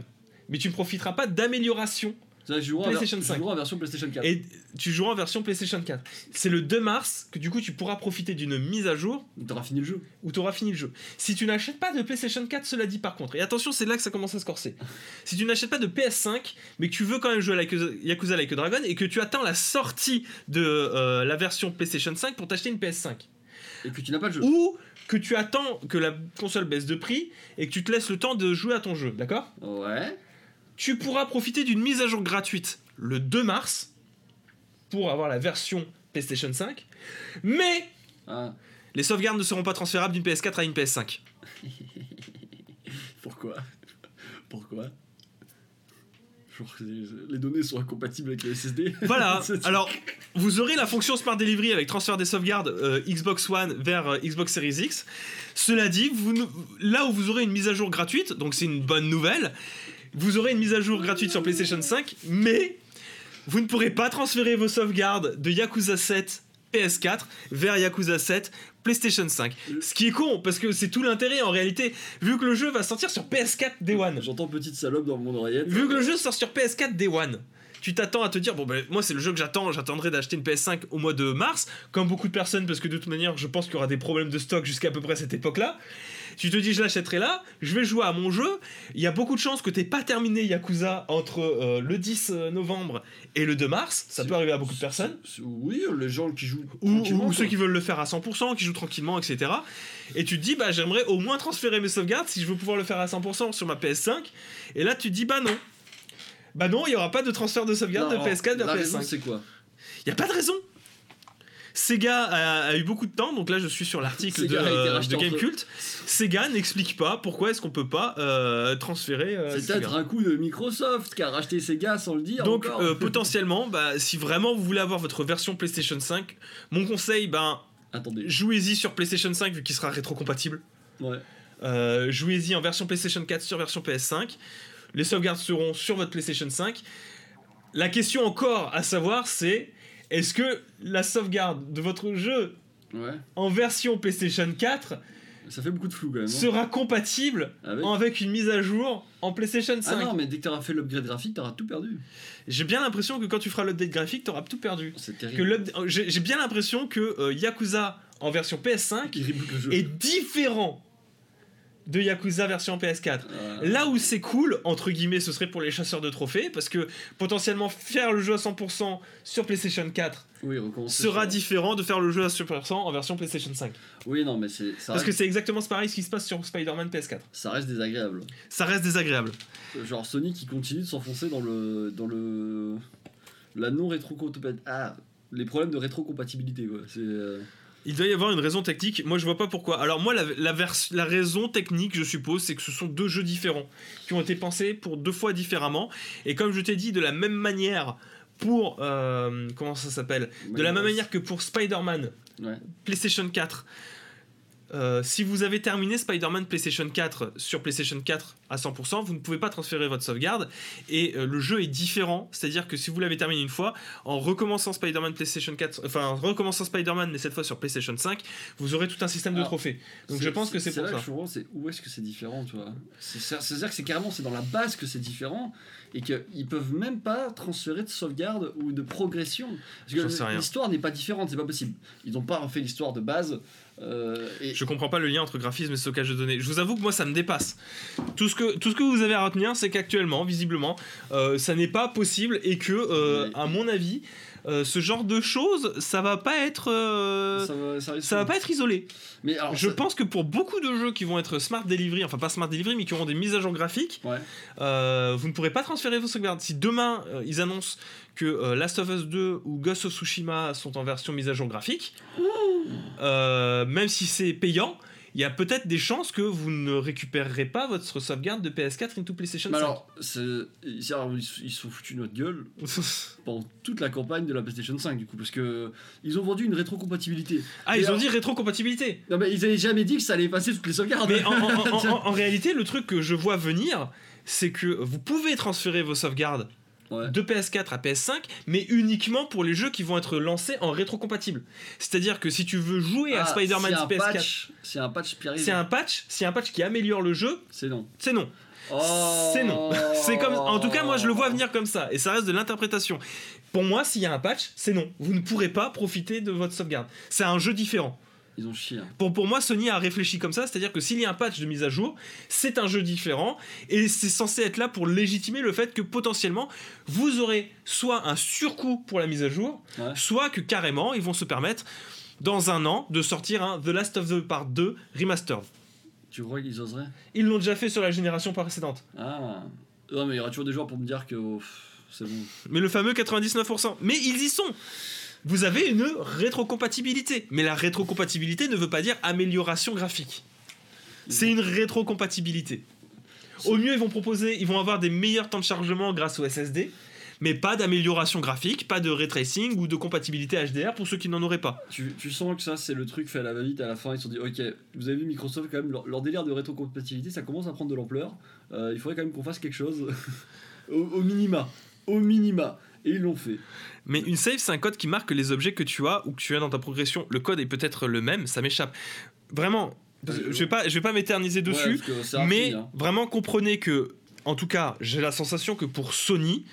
Mais tu ne profiteras pas d'amélioration en PlayStation je 5. jouerai en version PlayStation 4. Et tu joueras en version PlayStation 4. C'est le 2 mars que du coup tu pourras profiter d'une mise à jour T'auras fini le jeu. où tu auras fini le jeu. Si tu n'achètes pas de PlayStation 4, cela dit par contre, et attention, c'est là que ça commence à se corser. Si tu n'achètes pas de PS5, mais que tu veux quand même jouer à Yakuza, Yakuza Like a Dragon et que tu attends la sortie de euh, la version PlayStation 5 pour t'acheter une PS5, Et que tu n'as pas le jeu. ou que tu attends que la console baisse de prix et que tu te laisses le temps de jouer à ton jeu, d'accord? Ouais. Tu pourras profiter d'une mise à jour gratuite le 2 mars pour avoir la version PlayStation 5, mais Ah, les sauvegardes ne seront pas transférables d'une PS4 à une PS5. pourquoi? Pourquoi? Genre, les- données sont incompatibles avec le SSD. Voilà, alors vous aurez la fonction Smart Delivery avec transfert des sauvegardes euh, Xbox One vers euh, Xbox Series X. Cela dit, vous, là où vous aurez une mise à jour gratuite, donc c'est une bonne nouvelle, vous aurez une mise à jour gratuite sur PlayStation 5, mais vous ne pourrez pas transférer vos sauvegardes de Yakuza 7 PS4 vers Yakuza 7 PlayStation 5. Ce qui est con, parce que c'est tout l'intérêt en réalité, vu que le jeu va sortir sur PS4 Day One. J'entends petite salope dans mon oreillette. Vu que le jeu sort sur PS4 Day One, tu t'attends à te dire bon ben moi c'est le jeu que j'attends, j'attendrai d'acheter une PS5 au mois de mars, comme beaucoup de personnes parce que de toute manière je pense qu'il y aura des problèmes de stock jusqu'à peu près cette époque-là. Tu te dis je l'achèterai là, je vais jouer à mon jeu. Il y a beaucoup de chances que t'aies pas terminé Yakuza entre euh, le 10 novembre et le 2 mars. Ça peut arriver à beaucoup de personnes. Oui, les gens qui jouent. Ou, tranquillement, ou ceux qui veulent le faire à 100%, qui jouent tranquillement, etc. Et tu te dis, bah j'aimerais au moins transférer mes sauvegardes si je veux pouvoir le faire à 100% sur ma PS5. Et là tu te dis, bah non. Bah non, il n'y aura pas de transfert de sauvegarde Non, de PS4 vers La raison, PS5. c'est quoi? Il n'y a pas de raison. Sega a, a eu beaucoup de temps, donc là je suis sur l'article de, euh, de entre- Gamecult. Sega n'explique pas pourquoi est-ce qu'on peut pas euh, transférer. euh, C'est peut-être un coup de Microsoft qui a racheté Sega sans le dire. Donc encore. euh, potentiellement, bah, si vraiment vous voulez avoir votre version PlayStation 5, mon conseil, ben Attendez. jouez-y sur PlayStation 5 vu qu'il sera rétrocompatible. Ouais. Jouez-y en version PlayStation 4 sur version PS5. Les sauvegardes seront sur votre PlayStation 5. La question encore à savoir, c'est est-ce que la sauvegarde de votre jeu Ouais. en version PlayStation 4 Ça fait beaucoup de flou quand même. hein. sera compatible Avec- en- avec une mise à jour en PlayStation 5 Ah non, mais dès que t'auras fait l'upgrade graphique, t'auras tout perdu. J'ai bien l'impression que quand tu feras l'update graphique, t'auras tout perdu. C'est terrible. J'ai bien l'impression que euh, Yakuza en version PS5 Qui reboot le jeu. est différent de Yakuza version PS4. Ah. Là où c'est cool, entre guillemets, ce serait pour les chasseurs de trophées, parce que potentiellement faire le jeu à 100% sur PlayStation 4 Oui, recommencer sera sur- différent de faire le jeu à 100% en version PlayStation 5. Oui, non, mais c'est Parce que c'est exactement pareil ce qui se passe sur Spider-Man PS4. ça reste désagréable. Ça reste désagréable. Genre Sony qui continue de s'enfoncer dans le dans le la non rétrocompatibilité. Ah, les problèmes de rétrocompatibilité quoi. C'est euh, Il doit y avoir une raison technique, moi je vois pas pourquoi. Alors moi la, la, vers- la raison technique je suppose c'est que ce sont deux jeux différents qui ont été pensés pour deux fois différemment et comme je t'ai dit de la même manière pour euh, comment ça s'appelle? De la même manière que pour Spider-Man Ouais. PlayStation 4 euh, si vous avez terminé Spider-Man PlayStation 4 sur PlayStation 4 à 100%, vous ne pouvez pas transférer votre sauvegarde et euh, le jeu est différent. C'est-à-dire que si vous l'avez terminé une fois, en recommençant Spider-Man PlayStation 4, enfin en recommençant Spider-Man mais cette fois sur PlayStation 5, vous aurez tout un système de trophées. Donc je pense que c'est pour là ça. que je c'est où est-ce que c'est différent, tu vois? C'est- C'est- C'est-à-dire que c'est carrément c'est dans la base que c'est différent et qu'ils peuvent même pas transférer de sauvegarde ou de progression. Parce que l'histoire n'est pas différente, c'est pas possible. Ils n'ont pas refait l'histoire de base. Euh, et Je comprends pas le lien entre graphisme et stockage de données. Je vous avoue que moi ça me dépasse. Tout ce que, tout ce que vous avez à retenir, c'est qu'actuellement, visiblement, euh, ça n'est pas possible et que, euh, à mon avis, euh, ce genre de choses, ça va pas être, euh, ça, va, ça risque- ça va pas être isolé. Mais alors, Je ça- pense que pour beaucoup de jeux qui vont être smart delivery, enfin pas smart delivery, mais qui auront des mises à jour graphiques, Ouais. euh, vous ne pourrez pas transférer vos sauvegardes. Si demain ils annoncent que Last of Us 2 ou Ghost of Tsushima sont en version mise à jour graphique, même si c'est payant, il y a peut-être des chances que vous ne récupérerez pas votre sauvegarde de PS4 into PlayStation Mais 5. alors, ils se sont foutus notre gueule pendant toute la campagne de la PlayStation 5 du coup parce que ils ont vendu une rétrocompatibilité. ah, ils ont dit rétrocompatibilité. Non mais ils avaient jamais dit que ça allait passer toutes les sauvegardes. Mais en, en- en- en- en réalité, le truc que je vois venir, c'est que vous pouvez transférer vos sauvegardes Ouais. de PS4 à PS5, mais uniquement pour les jeux qui vont être lancés en rétrocompatible. C'est-à-dire que si tu veux jouer à Ah, Spider-Man si un PS4, patch, c'est un patch c'est un patch, si un patch qui améliore le jeu, C'est non. c'est non. Oh. C'est non. C'est comme, en tout cas, moi je le vois venir comme ça, et ça reste de l'interprétation. Pour moi, s'il y a un patch, c'est non. Vous ne pourrez pas profiter de votre sauvegarde. C'est un jeu différent. Ils ont chié. hein. Pour, pour moi, Sony a réfléchi comme ça, c'est-à-dire que s'il y a un patch de mise à jour, c'est un jeu différent et c'est censé être là pour légitimer le fait que potentiellement vous aurez soit un surcoût pour la mise à jour, Ouais. soit que carrément ils vont se permettre dans un an de sortir un The Last of Us Part 2 Remastered. Tu crois qu'ils oseraient? Ils l'ont déjà fait sur la génération précédente. Ah. Non mais il y aura toujours des joueurs pour me dire que oh, c'est bon. Mais le fameux 99%. Mais ils y sont Vous avez une rétrocompatibilité. Mais la rétrocompatibilité ne veut pas dire amélioration graphique. C'est une rétrocompatibilité. Au mieux, ils vont proposer, ils vont avoir des meilleurs temps de chargement grâce au SSD, mais pas d'amélioration graphique, pas de ray tracing ou de compatibilité HDR pour ceux qui n'en auraient pas. Tu, tu sens que ça c'est le truc fait à la va-vite à la fin ils se sont dit ok vous avez vu Microsoft quand même leur, leur délire de rétrocompatibilité ça commence à prendre de l'ampleur Euh, il faudrait quand même qu'on fasse quelque chose au, au minima au minima et ils l'ont fait Mais une save, c'est un code qui marque les objets que tu as ou que tu as dans ta progression. Le code est peut-être le même, ça m'échappe. Vraiment, je vais pas, je vais pas m'éterniser dessus. Ouais, Mais rapide, hein. vraiment comprenez que, en tout cas, j'ai la sensation que pour Sony,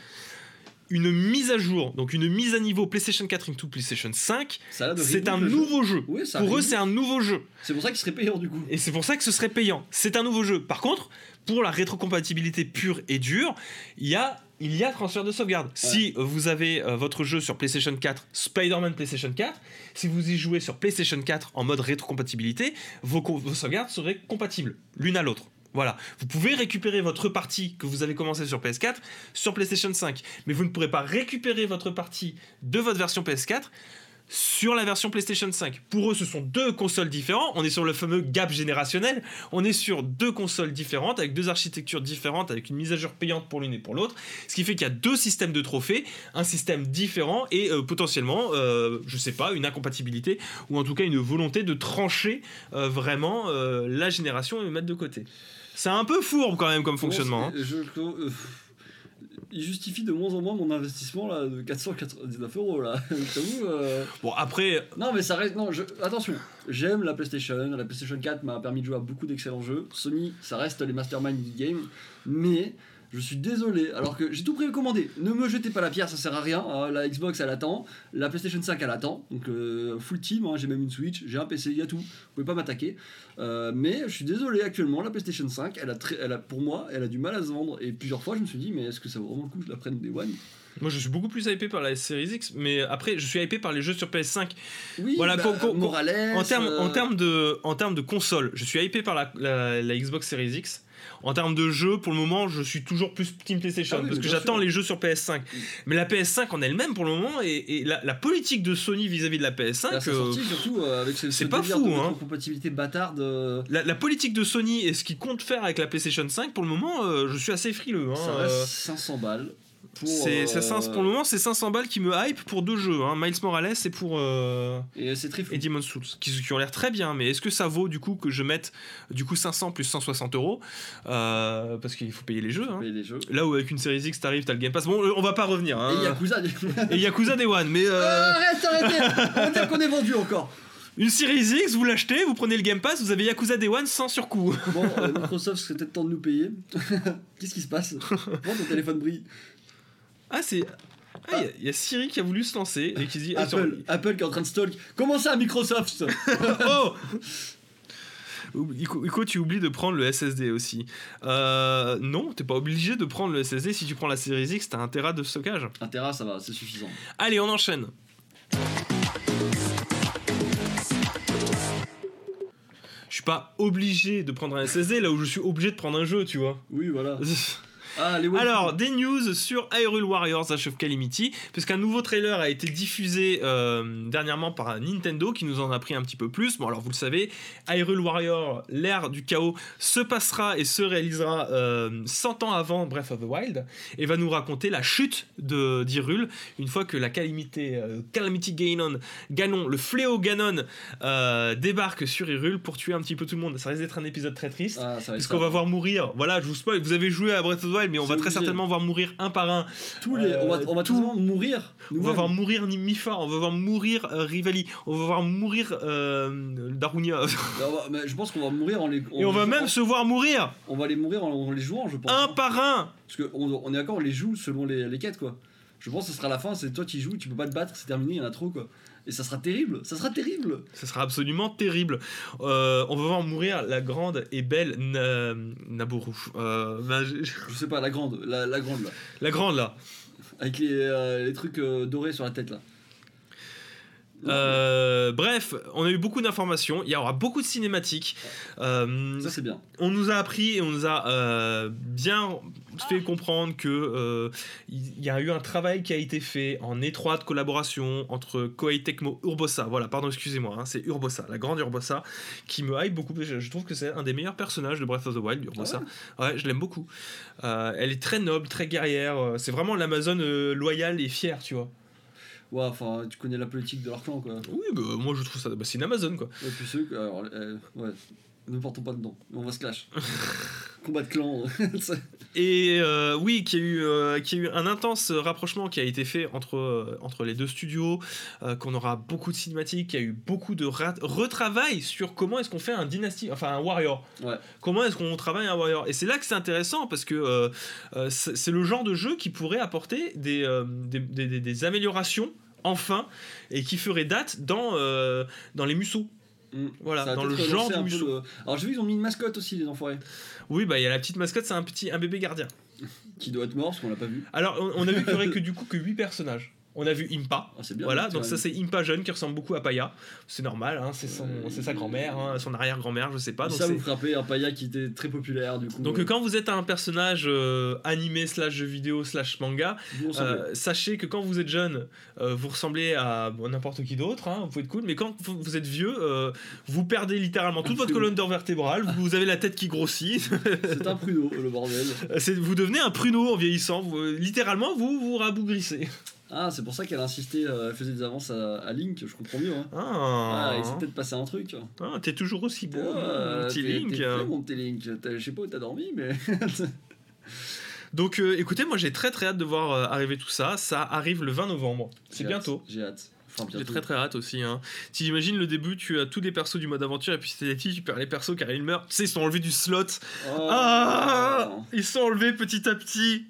une mise à jour, donc une mise à niveau PlayStation 4 into PlayStation 5, Ça a l'air de c'est un jeu. nouveau jeu. Oui, Pour eux, c'est un nouveau jeu. c'est pour ça qu'il serait payant du coup Et c'est pour ça que ce serait payant. C'est un nouveau jeu. Par contre, pour la rétrocompatibilité pure et dure, il y a, il y a transfert de sauvegarde. Si vous avez euh, votre jeu sur PlayStation 4, Spider-Man PlayStation 4, si vous y jouez sur PlayStation 4 en mode rétrocompatibilité, vos, vos sauvegardes seraient compatibles l'une à l'autre. Voilà, vous pouvez récupérer votre partie que vous avez commencé sur PS4 sur PlayStation 5, mais vous ne pourrez pas récupérer votre partie de votre version PS4 sur la version PlayStation 5. Pour eux, ce sont deux consoles différentes. On est sur le fameux gap générationnel. On est sur deux consoles différentes, avec deux architectures différentes, avec une mise à jour payante pour l'une et pour l'autre. Ce qui fait qu'il y a deux systèmes de trophées, un système différent et euh, potentiellement, euh, je sais pas, une incompatibilité ou en tout cas une volonté de trancher euh, vraiment euh, la génération et le mettre de côté. C'est un peu fourbe quand même comme fonctionnement. hein. Je- il justifie de moins en moins mon investissement là, de 499 euros là. J'avoue, euh, Bon, après, Non mais ça reste. Non, je... attention, j'aime la PlayStation. La PlayStation 4 m'a permis de jouer à beaucoup d'excellents jeux. Sony, ça reste les masterminds du game. Mais je suis désolé, alors que j'ai tout précommandé. Ne me jetez pas la pierre, ça sert à rien. Euh, la Xbox elle attend, la PlayStation 5 elle attend. Donc euh, full team, hein, j'ai même une Switch, j'ai un PC, il y a tout. Vous pouvez pas m'attaquer. Euh, mais je suis désolé actuellement, la PlayStation 5, elle a, très- elle a, pour moi, elle a du mal à se vendre. Et plusieurs fois je me suis dit, mais est-ce que ça vaut vraiment le coup que je la prenne des One? Moi je suis beaucoup plus hypé par la Series X, mais après je suis hypé par les jeux sur PS5. Oui, Voilà, bah, Morales. En termes, euh, de, en termes de console, je suis hypé par la, la- la Xbox Series X. En termes de jeux, pour le moment, je suis toujours plus Team PlayStation Ah oui, parce que j'attends les jeux sur PS5. Mais la PS5 en elle-même, pour le moment, et, et la, la politique de Sony vis-à-vis de la PS5, Là, c'est euh, surtout euh, avec ce, c'est ce pas fou, de hein. compatibilité bâtarde. euh, la, la politique de Sony et ce qu'ils comptent faire avec la PlayStation 5, pour le moment, je suis assez frileux. hein. ça reste 500 balles. Pour, c'est, euh, pour le moment, c'est 500 balles qui me hype pour deux jeux, hein, Miles Morales et pour euh, Et Demon's Souls, qui, qui ont l'air très bien. Mais est-ce que ça vaut du coup que je mette du coup 500 plus 160 euros? Euh, parce qu'il faut payer les jeux. hein. payer les jeux. Là où avec une série X t'arrives, t'as le Game Pass. Bon, euh, on va pas revenir. hein. Et Yakuza. Et Yakuza Day One, mais euh, Arrête, arrêtez On va dire qu'on est vendu encore. une série X, vous l'achetez, vous prenez le Game Pass, vous avez Yakuza Day One sans surcoût. Bon, euh, Microsoft, c'est peut-être temps de nous payer. Qu'est-ce qui se passe? Bon, ton téléphone brille. Ah, c'est. Ah, il y a- il y, a Siri qui a voulu se lancer et qui dit Apple, Apple qui est en train de stalk. Comment ça, Microsoft Oh Ico, tu oublies de prendre le SSD aussi. Euh, non, t'es pas obligé de prendre le SSD si tu prends la série X, t'as un Tera de stockage. Un Tera, ça va, c'est suffisant. Allez, on enchaîne. Je suis pas obligé de prendre un SSD là où je suis obligé de prendre un jeu, tu vois. Oui, voilà. Ah, les. Alors, des news sur Hyrule Warriors Age of Calamity, puisqu'un nouveau trailer a été diffusé euh, dernièrement par Nintendo qui nous en a pris un petit peu plus. Bon, alors vous le savez, Hyrule Warrior, l'ère du chaos, se passera et se réalisera euh, 100 ans avant Breath of the Wild et va nous raconter la chute de d'Hyrule une fois que la calamité, euh, Calamity Ganon, Ganon, le fléau Ganon euh, débarque sur Hyrule pour tuer un petit peu tout le monde. Ça risque d'être un épisode très triste. Ah, Puisqu'on va voir mourir, voilà, je vous spoil, vous avez joué à Breath of the Wild, mais on va très certainement voir mourir un par un. Tous les, on va, on va Euh, tout- mourir. On va voir mourir Mifa, on va voir mourir euh, Rivali, on va voir mourir euh, Darunia. Mais on va- mais je pense qu'on va mourir en les. Et on va même se voir mourir On va les mourir en, en les jouant, je pense. un par un. Parce qu'on on est d'accord, on les joue selon les, les quêtes, quoi. Je pense que ce sera la fin, c'est toi qui joues, tu peux pas te battre, c'est terminé, il y en a trop, quoi. Et ça sera terrible, ça sera terrible. Ce sera absolument terrible. Euh, on va voir mourir la grande et belle Na- Naboru. Euh, bah, je- sais pas, la grande, la, la grande, là. la grande là. Avec les, euh, les trucs euh, dorés sur la tête, là. Euh, bref, on a eu beaucoup d'informations. Il y aura beaucoup de cinématiques. Euh, Ça, c'est bien. on nous a appris et on nous a euh, bien fait comprendre que euh, il y a eu un travail qui a été fait en étroite collaboration entre Koei Tecmo Urbosa. Voilà, pardon, excusez-moi, hein, c'est Urbosa, la grande Urbosa, qui me hype beaucoup. Je, je trouve que c'est un des meilleurs personnages de Breath of the Wild, Urbosa. ouais. je l'aime beaucoup. Euh, elle est très noble, très guerrière. euh, C'est vraiment l'Amazone loyale et fière, tu vois. Ouais, enfin, tu connais la politique de leur clan, quoi. Oui, bah, moi je trouve ça. bah, c'est une Amazone, quoi. Ouais, puis ceux, alors, euh, ouais, ne partons pas dedans, on va se clash. Combat de clan. Et euh, oui, qu'il y, a eu, euh, qu'il y a eu un intense rapprochement qui a été fait entre, euh, entre les deux studios, euh, qu'on aura beaucoup de cinématiques, qu'il y a eu beaucoup de ra- retravail sur comment est-ce qu'on fait un dynastie, enfin un warrior. Ouais. Comment est-ce qu'on travaille un warrior? Et c'est là que c'est intéressant parce que c'est c'est le genre de jeu qui pourrait apporter des, des, des- des- des améliorations enfin et qui ferait date dans, dans les musso. Mm. Voilà, Ça dans le genre du le- Alors j'ai vu qu'ils ont mis une mascotte aussi, les enfoirés. Oui, bah il y a la petite mascotte, c'est un petit un bébé gardien. Qui doit être mort parce qu'on l'a pas vu. Alors, on, on a vu qu'il y aurait que du coup que 8 personnages. On a vu Impa. Ah, c'est bien. Voilà, donc ça c'est Impa jeune qui ressemble beaucoup à Paya. C'est normal, hein, c'est son, Ouais. c'est sa grand-mère, hein, son arrière-grand-mère, je sais pas. Donc, ça c'est- vous frappez un païa qui était très populaire du coup. donc euh, quand vous êtes un personnage euh, animé slash jeu vidéo slash manga, euh, sachez que quand vous êtes jeune, euh, vous ressemblez à bon, n'importe qui d'autre, hein, vous pouvez être cool, mais quand vous êtes vieux, vous perdez littéralement toute votre colonne vertébrale, vous avez la tête qui grossit, C'est un pruneau, le bordel. vous devenez un pruneau en vieillissant, vous- littéralement vous vous rabougrissez. Ah, c'est pour ça qu'elle insistait, euh, elle faisait des avances à, à Link, je comprends mieux. Hein. Ah, Ah, il s'est peut-être passé un truc. Ah, t'es toujours aussi beau, Ah, mon petit Link. t'es prêt, mon petit Link. Je sais pas où t'as dormi, mais. Donc euh, écoutez, moi j'ai très très hâte de voir euh, arriver tout ça. Ça arrive le 20 novembre. C'est bientôt. J'ai hâte. Enfin, J'ai très très hâte aussi. Hein. Si j'imagine le début, tu as tous les persos du mode aventure et puis c'est tu perds les persos car ils meurent. Tu sais, ils sont enlevés du slot. Oh. Ah Ils sont enlevés petit à petit.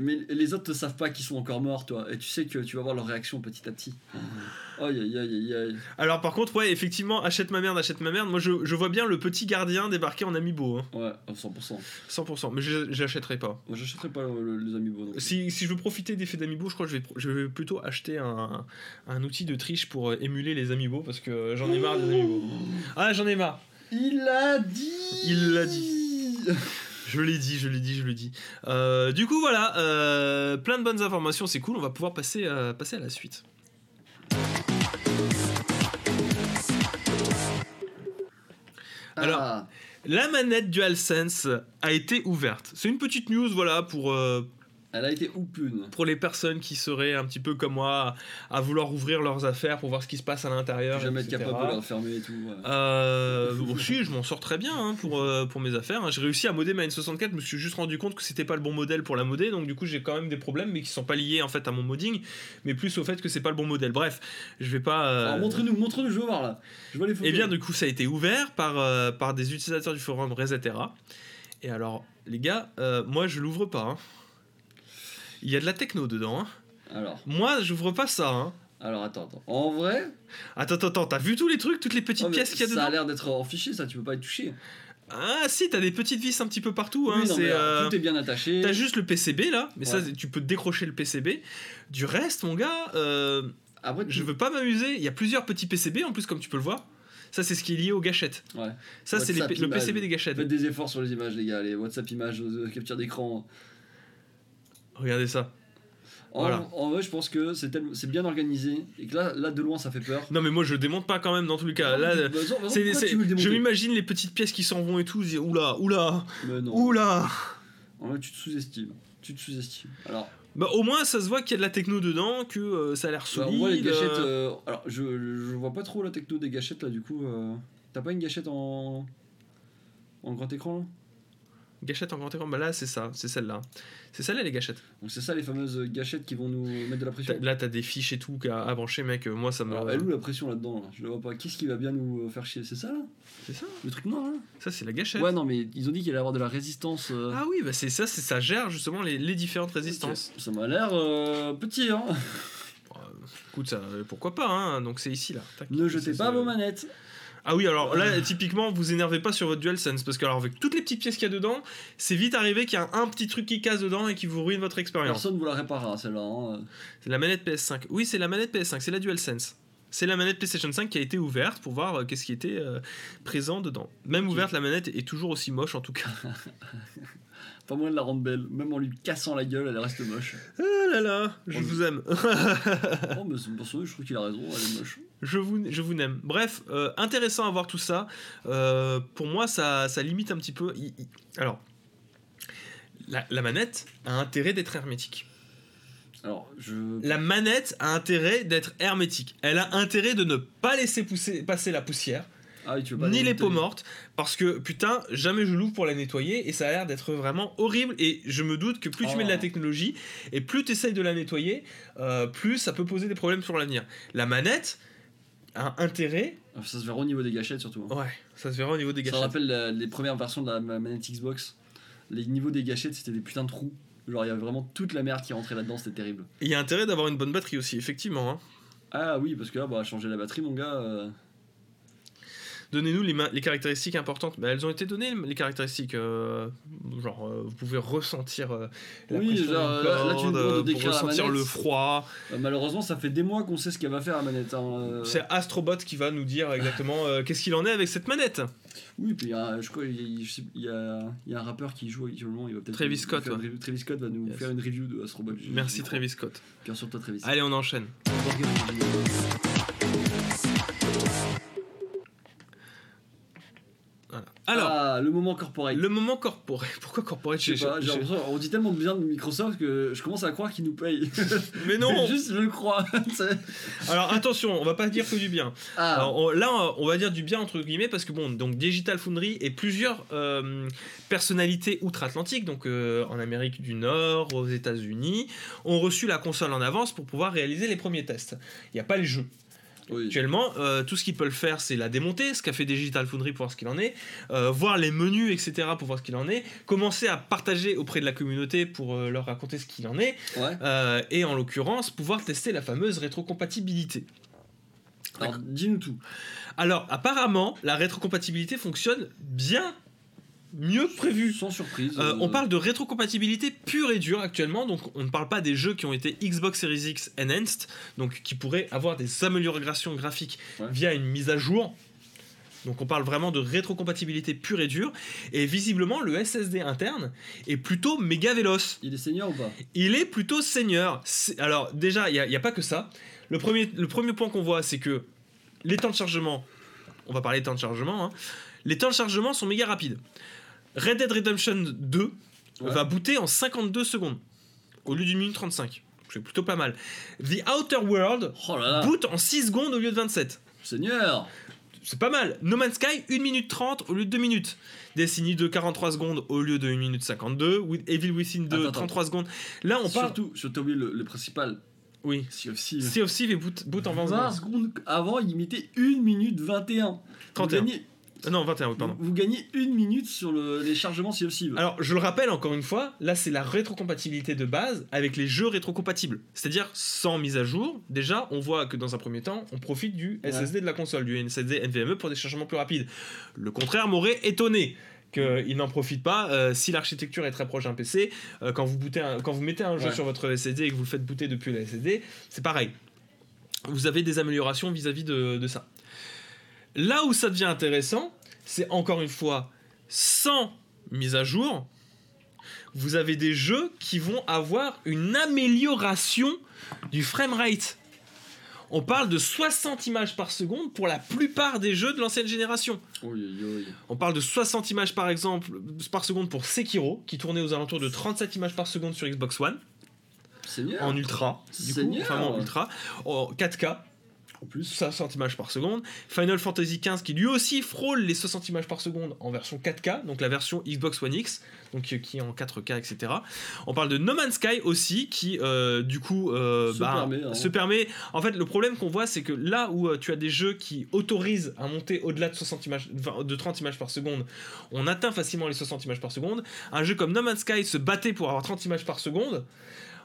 Mais les autres ne savent pas qu'ils sont encore morts, toi. Et tu sais que tu vas voir leur réaction petit à petit. Aïe aïe aïe aïe aïe. Alors par contre, ouais, effectivement, achète ma merde, achète ma merde. Moi je, je vois bien le petit gardien débarquer en amiibo. hein. Ouais, à 100%. 100%. Mais l'achèterai pas. Moi, j'achèterai pas le- le- les amiibo. donc. Si, si je veux profiter d'effets d'amiibo, je crois que je vais, je vais plutôt acheter un, un outil de triche pour euh, émuler les amiibo parce que j'en ai marre des amiibo. Ah, j'en ai marre. Il l'a dit Il l'a dit. Je l'ai dit, je l'ai dit, je l'ai dit. Euh, du coup, voilà, euh, plein de bonnes informations, c'est cool. On va pouvoir passer, euh, passer à la suite. Alors, Ah, La manette DualSense a été ouverte. C'est une petite news, voilà, pour, elle a été oupune. pour les personnes qui seraient un petit peu comme moi à, à vouloir ouvrir leurs affaires pour voir ce qui se passe à l'intérieur. Jamais être capable de la refermer et tout. ouais. Euh, bon, si, je m'en sors très bien hein, pour, euh, pour mes affaires. hein. J'ai réussi à modder ma N64, je me suis juste rendu compte que c'était pas le bon modèle pour la modder, donc du coup j'ai quand même des problèmes, mais qui sont pas liés en fait à mon modding, mais plus au fait que c'est pas le bon modèle. Bref, je vais pas. euh, Alors montre-nous, montre-nous, je veux voir là. Je vois les photos. Eh bien, du coup, ça a été ouvert par, euh, par des utilisateurs du forum Resetera. Et alors, les gars, euh, moi je l'ouvre pas. hein. Il y a de la techno dedans. hein. Alors, Moi, j'ouvre pas ça. hein. alors attends, attends. En vrai, Attends, attends, attends, t'as vu tous les trucs, toutes les petites oh, pièces qu'il y a ça dedans a l'air d'être en fichier, ça, tu peux pas y toucher. Ah, si, t'as des petites vis un petit peu partout. hein, oui, non, c'est, mais alors, euh, tout est bien attaché. T'as juste le PCB là, mais ça tu peux décrocher le PCB. Du reste, mon gars, euh, Après, je veux pas m'amuser. Il y a plusieurs petits PCB en plus, comme tu peux le voir. Ça, c'est ce qui est lié aux gâchettes. Ouais. Ça, c'est le. PCB des gâchettes. Faites des efforts sur les images, les gars. Les WhatsApp images, capture d'écran. Regardez ça. En, Voilà. en vrai, je pense que c'est tel- c'est bien organisé. Et que là, là, de loin, ça fait peur. Non, mais moi, je le démonte pas quand même dans tous les cas. Là, Non, c'est- c'est- le je m'imagine les petites pièces qui s'en vont et tout. je dis, Oula, oula, non. oula. En vrai, tu te sous-estimes. Tu te sous-estimes. Alors, Bah, au moins, ça se voit qu'il y a de la techno dedans, que euh, ça a l'air bah, solide. on voit les gâchettes. euh, euh, alors, je, je vois pas trop la techno des gâchettes là, du coup. euh, T'as pas une gâchette en. en grand écran là? Gâchettes en grand écran, bah là, c'est ça, c'est celle-là. C'est celle-là, les gâchettes. Donc, c'est ça les fameuses gâchettes qui vont nous mettre de la pression. T'as- Là, t'as des fiches et tout à, à brancher, mec. Moi, ça me. Alors, elle où la pression là-dedans là Je la vois pas. Qu'est-ce qui va bien nous euh, faire chier? C'est ça là? C'est ça. Le truc noir là? Ça, c'est la gâchette. Ouais, non, mais ils ont dit qu'il allait avoir de la résistance. euh, Ah oui, bah c'est ça, c'est ça gère justement les, les différentes résistances. Ça m'a l'air euh, petit, hein Bon, euh, écoute, ça, pourquoi pas, hein Donc c'est ici là. Tac. Ne jetez pas vos manettes Ah oui, alors là, typiquement, vous énervez pas sur votre DualSense parce que alors avec toutes les petites pièces qu'il y a dedans, c'est vite arrivé qu'il y a un, petit truc qui casse dedans et qui vous ruine votre expérience. Personne vous la réparera celle-là. hein. C'est la manette PS5. Oui, c'est la manette PS5, c'est la DualSense. C'est la manette PlayStation 5 qui a été ouverte pour voir euh, qu'est-ce qui était euh, présent dedans. Même ouverte, la manette est toujours aussi moche en tout cas. Pas moyen de la rendre belle. Même en lui cassant la gueule, elle reste moche. Ah là là, je vous aime. oh, mais c'est perso, je trouve qu'il a raison, elle est moche. Je vous, je vous n'aime. Bref, euh, intéressant à voir tout ça. Euh, pour moi, ça, ça limite un petit peu. il- il- Alors, la, la manette a intérêt d'être hermétique. Alors, je. La manette a intérêt d'être hermétique. Elle a intérêt de ne pas laisser pousser, passer la poussière, Ah oui, ni les peaux mortes, parce que putain, jamais je l'ouvre pour la nettoyer et ça a l'air d'être vraiment horrible. Et je me doute que plus tu mets de la Oh. technologie et plus tu essayes de la nettoyer, euh, plus ça peut poser des problèmes sur l'avenir. La manette a intérêt. Ah, Ça se verra au niveau des gâchettes surtout. hein. Ouais, ça se verra au niveau des Ça gâchettes. rappelle la- les premières versions de la ma- manette Xbox. Les niveaux des gâchettes, c'était des putains de trous. Genre, il y avait vraiment toute la merde qui rentrait là-dedans, c'était terrible. Il y a intérêt d'avoir une bonne batterie aussi, effectivement. hein. Ah oui, parce que là, bah, changer la batterie, mon gars. euh, Donnez-nous les, caractéristiques importantes. Bah, elles ont été données, les caractéristiques. euh, genre, euh, vous pouvez ressentir euh, la Oui, pression là- là, tu demandes de la ressentir manette. le froid. Euh, malheureusement, ça fait des mois qu'on sait ce qu'elle va faire la manette. hein, euh. C'est Astrobot qui va nous dire exactement euh, qu'est-ce qu'il en est avec cette manette. Oui, puis il y a- je crois il y y a, il y a un rappeur qui joue actuellement. Il va peut-être Travis nous Scott, faire ouais. Travis Scott va nous Yes. faire une review de Astrobot. Merci. Travis Scott. Bien sûr, toi, Travis. Allez, on enchaîne. Alors, ah, le moment corporate. le moment corporate. Pourquoi corporate Je sais pas, on dit tellement bien de Microsoft que je commence à croire qu'ils nous payent. Mais non Juste, je le crois. Alors attention, on va pas dire que du bien. ah, Alors, on- là, on va dire du bien entre guillemets parce que bon, donc Digital Foundry et plusieurs euh, personnalités outre-Atlantique, donc euh, en Amérique du Nord, aux États-Unis, ont reçu la console en avance pour pouvoir réaliser les premiers tests. Il n'y a pas les jeux. Oui. Actuellement, euh, tout ce qu'ils peuvent faire, c'est la démonter, ce qu'a fait Digital Foundry pour voir ce qu'il en est, euh, voir les menus, etc. pour voir ce qu'il en est, commencer à partager auprès de la communauté pour euh, leur raconter ce qu'il en est, Ouais. et en l'occurrence, pouvoir tester la fameuse rétrocompatibilité. Alors, dis-nous tout. Alors, apparemment, la rétrocompatibilité fonctionne bien mieux prévu. Sans surprise. Euh, euh, on parle de rétrocompatibilité pure et dure actuellement, donc on ne parle pas des jeux qui ont été Xbox Series X Enhanced, donc qui pourraient avoir des améliorations graphiques Ouais. via une mise à jour. Donc on parle vraiment de rétrocompatibilité pure et dure, et visiblement le SSD interne est plutôt méga véloce. Il est senior ou pas? Il est plutôt seigneur. C'est- Alors déjà, il n'y a, pas que ça. Le premier, le premier point qu'on voit, c'est que les temps de chargement, on va parler des temps de chargement, hein. les temps de chargement sont méga rapides. Red Dead Redemption 2 Ouais. va booter en 52 secondes au lieu d'une minute 35. C'est plutôt pas mal. The Outer World Oh là là, boot en 6 secondes au lieu de 27. seigneur C'est pas mal. No Man's Sky, 1 minute 30 au lieu de 2 minutes. Destiny 2, 43 secondes au lieu de 1 minute 52. With Evil Within 2, Attends, attends. 33 secondes. Là, on parle. Surtout, je t'ai oublié le, le principal. Oui. Sea of Thieves. Sea of Thieves et boot, boot en 20 20 secondes. secondes avant, il mettait 1 minute 21. 31. Vous gagnez, Ah Non, 21, oui, pardon. vous, vous gagnez 1 minute sur le, les chargements of Thieves. Alors, je le rappelle encore une fois, là c'est la rétrocompatibilité de base avec les jeux rétrocompatibles. C'est-à-dire sans mise à jour. Déjà, on voit que dans un premier temps, on profite du SSD de la console, du SSD NVMe pour des chargements plus rapides. Le contraire m'aurait étonné qu'il n'en profite pas euh, si l'architecture est très proche d'un PC. euh, quand, vous bootez un- quand vous mettez un jeu Ouais. sur votre SSD et que vous le faites booter depuis le SSD, c'est pareil. Vous avez des améliorations vis-à-vis de, de ça. Là où ça devient intéressant, c'est encore une fois sans mise à jour, vous avez des jeux qui vont avoir une amélioration du framerate. On parle de 60 images par seconde pour la plupart des jeux de l'ancienne génération. Oui, oui, oui. On parle de 60 images par exemple par seconde pour Sekiro, qui tournait aux alentours de 37 images par seconde sur Xbox One, Seigneur. en ultra, du coup, enfin en ultra, en 4K, En plus. 60 images par seconde. Final Fantasy XV qui lui aussi frôle les 60 images par seconde en version 4K, donc la version Xbox One X, donc euh, qui est en 4K, etc. On parle de No Man's Sky aussi, qui euh, du coup euh, Se bah, permet, hein. se permet. En fait, le problème qu'on voit, c'est que là où euh, tu as des jeux qui autorisent à monter au-delà de 60 images, enfin, de 30 images par seconde, on atteint facilement les 60 images par seconde. Un jeu comme No Man's Sky se battait pour avoir 30 images par seconde.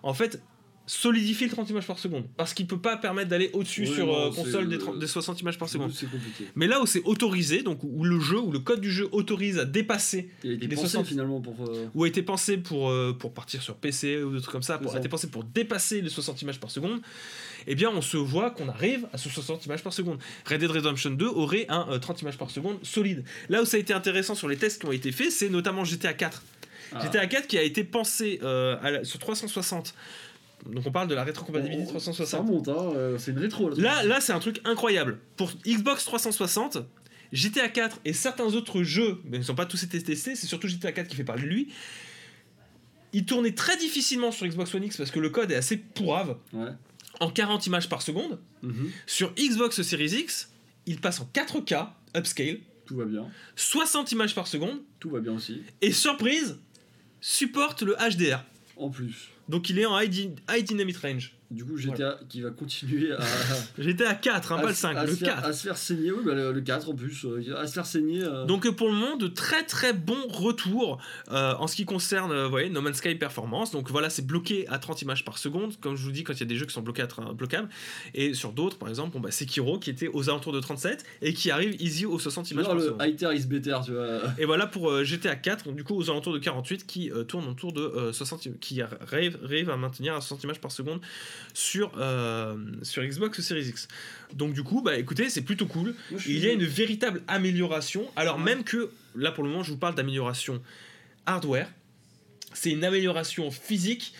En fait, solidifie le 30 images par seconde parce qu'il peut pas permettre d'aller au-dessus Oui, sur non, euh, console des, 30 des 60 images par seconde. C'est compliqué. Mais là où c'est autorisé, donc où le jeu, où le code du jeu autorise à dépasser, Il a été Les pensé 60. finalement pour. euh, ou a été pensé pour, euh, pour partir sur PC ou des trucs comme ça, pour, ça. a été pensé pour dépasser les 60 images par seconde, eh bien on se voit qu'on arrive à ce 60 images par seconde. Red Dead Redemption 2 aurait un euh, 30 images par seconde solide. Là où ça a été intéressant sur les tests qui ont été faits, c'est notamment GTA 4. ah. GTA 4 qui a été pensé sur 360. Donc on parle de la rétrocompatibilité Oh, Ça 360. remonte, hein, euh, c'est une rétro. Là, Là, là c'est un truc incroyable. Pour Xbox 360, GTA 4 et certains autres jeux, mais ils ne sont pas tous été testés, c'est surtout GTA 4 qui fait parler de lui. Il tournait très difficilement sur Xbox One X parce que le code est assez pourrave, Ouais. en 40 images par seconde. Mhm. Sur Xbox Series X, il passe en 4K, upscale, Tout va bien. 60 images par seconde, Tout va bien aussi. et surprise, supporte le HDR. En plus. Donc il est en high, high dynamic range. Du coup, GTA qui va continuer à. À 4, hein, à pas le se- 5, à le faire- 4. À se faire saigner, oui, bah, le, le 4 en plus. euh, à se faire saigner. euh, Donc euh, pour le moment, de très très bons retours euh, en ce qui concerne euh, vous voyez, No Man's Sky Performance. Donc voilà, c'est bloqué à 30 images par seconde, comme je vous dis, quand il y a des jeux qui sont bloqués à tra- bloquables. Et sur d'autres, par exemple, bon, bah, Sekiro qui était aux alentours de 37 et qui arrive easy aux 60 images par le seconde. Higher is better, tu vois. Et voilà pour euh, GTA 4, donc du coup aux alentours de 48, qui euh, tourne autour de euh, 60, qui arrive, arrive à maintenir à 60 images par seconde sur, euh, sur Xbox Series X. Donc du coup, bah écoutez, c'est plutôt cool. Moi, Il y a une véritable amélioration, alors même que, là pour le moment je vous parle d'amélioration hardware, c'est une amélioration physique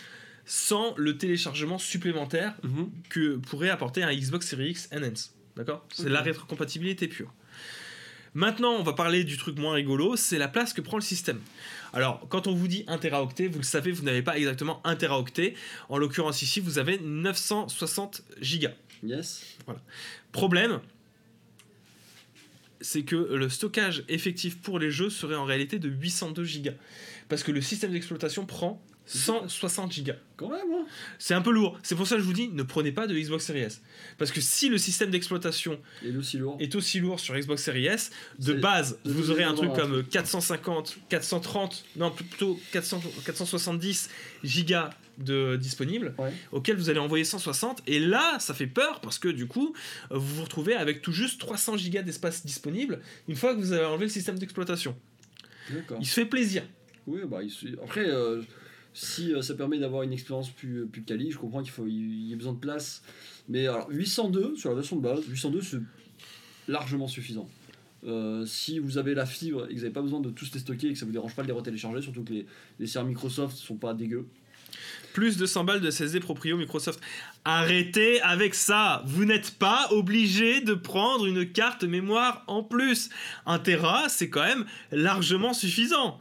sans le téléchargement supplémentaire Mhm. que pourrait apporter un Xbox Series X Enhance. D'accord? C'est la rétrocompatibilité pure. Maintenant, on va parler du truc moins rigolo, c'est la place que prend le système. Alors, quand on vous dit 1 teraoctet, vous le savez, vous n'avez pas exactement 1 teraoctet. En l'occurrence ici, vous avez 960 gigas. Yes. Problème, c'est que le stockage effectif pour les jeux serait en réalité de 802 gigas. Parce que le système d'exploitation prend 160 gigas. Quand même, hein. C'est un peu lourd. C'est pour ça que je vous dis, ne prenez pas de Xbox Series S. Parce que si le système d'exploitation le aussi lourd. est aussi lourd sur Xbox Series S, de base, vous aurez un truc comme 450, 430, non plutôt 400, 470 gigas de disponibles, Ouais. auquel vous allez envoyer 160. Et là, ça fait peur parce que du coup, vous vous retrouvez avec tout juste 300 gigas d'espace disponible une fois que vous avez enlevé le système d'exploitation. D'accord. Il se fait plaisir. Oui, bah, il se- après, euh, si euh, ça permet d'avoir une expérience plus, plus quali, je comprends qu'il faut il y ait besoin de place. Mais alors, 802 sur la version de base, 802 c'est largement suffisant. Euh, si vous avez la fibre et que vous n'avez pas besoin de tous les stocker et que ça vous dérange pas de les retélécharger, surtout que les, les serveurs Microsoft sont pas dégueux. Plus de 100 balles de SSD proprio Microsoft. Arrêtez avec ça. Vous n'êtes pas obligé de prendre une carte mémoire en plus. 1 Tera, c'est quand même largement suffisant.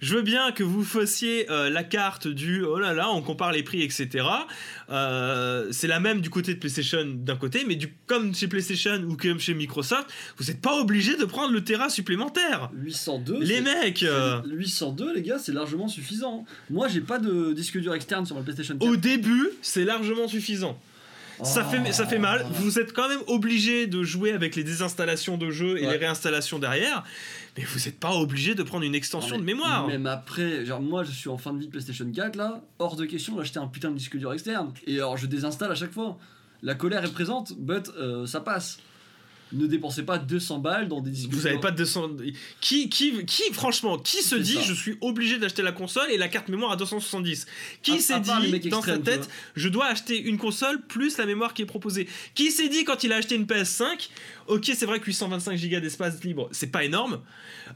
Je veux bien que vous fassiez euh, la carte du oh là là, on compare les prix, etc. Euh, c'est la même du côté de PlayStation d'un côté, mais du, comme chez PlayStation ou comme chez Microsoft, vous n'êtes pas obligé de prendre le Tera supplémentaire. 802, Les mecs, euh, 802 les gars, c'est largement suffisant. Moi, j'ai pas de disque dur externe sur ma PlayStation 4. au début, c'est largement suffisant. Ça, fait, ça fait mal. Vous êtes quand même obligé de jouer avec les désinstallations de jeux et Ouais. les réinstallations derrière. Mais vous n'êtes pas obligé de prendre une extension Non, de mémoire. Même après, genre moi je suis en fin de vie de PlayStation 4 là, hors de question d'acheter un putain de disque dur externe. Et alors je désinstalle à chaque fois. La colère est présente, but euh, ça passe. Ne dépensez pas 200 balles dans des disques Vous n'avez pas de 200. Qui, qui, qui, franchement, qui se dit ça. je suis obligé d'acheter la console et la carte mémoire à 270 Qui s'est dit dans sa tête je dois acheter une console plus la mémoire qui est proposée Qui s'est dit quand il a acheté une PS5 Ok, c'est vrai que 825 Go d'espace libre, c'est pas énorme.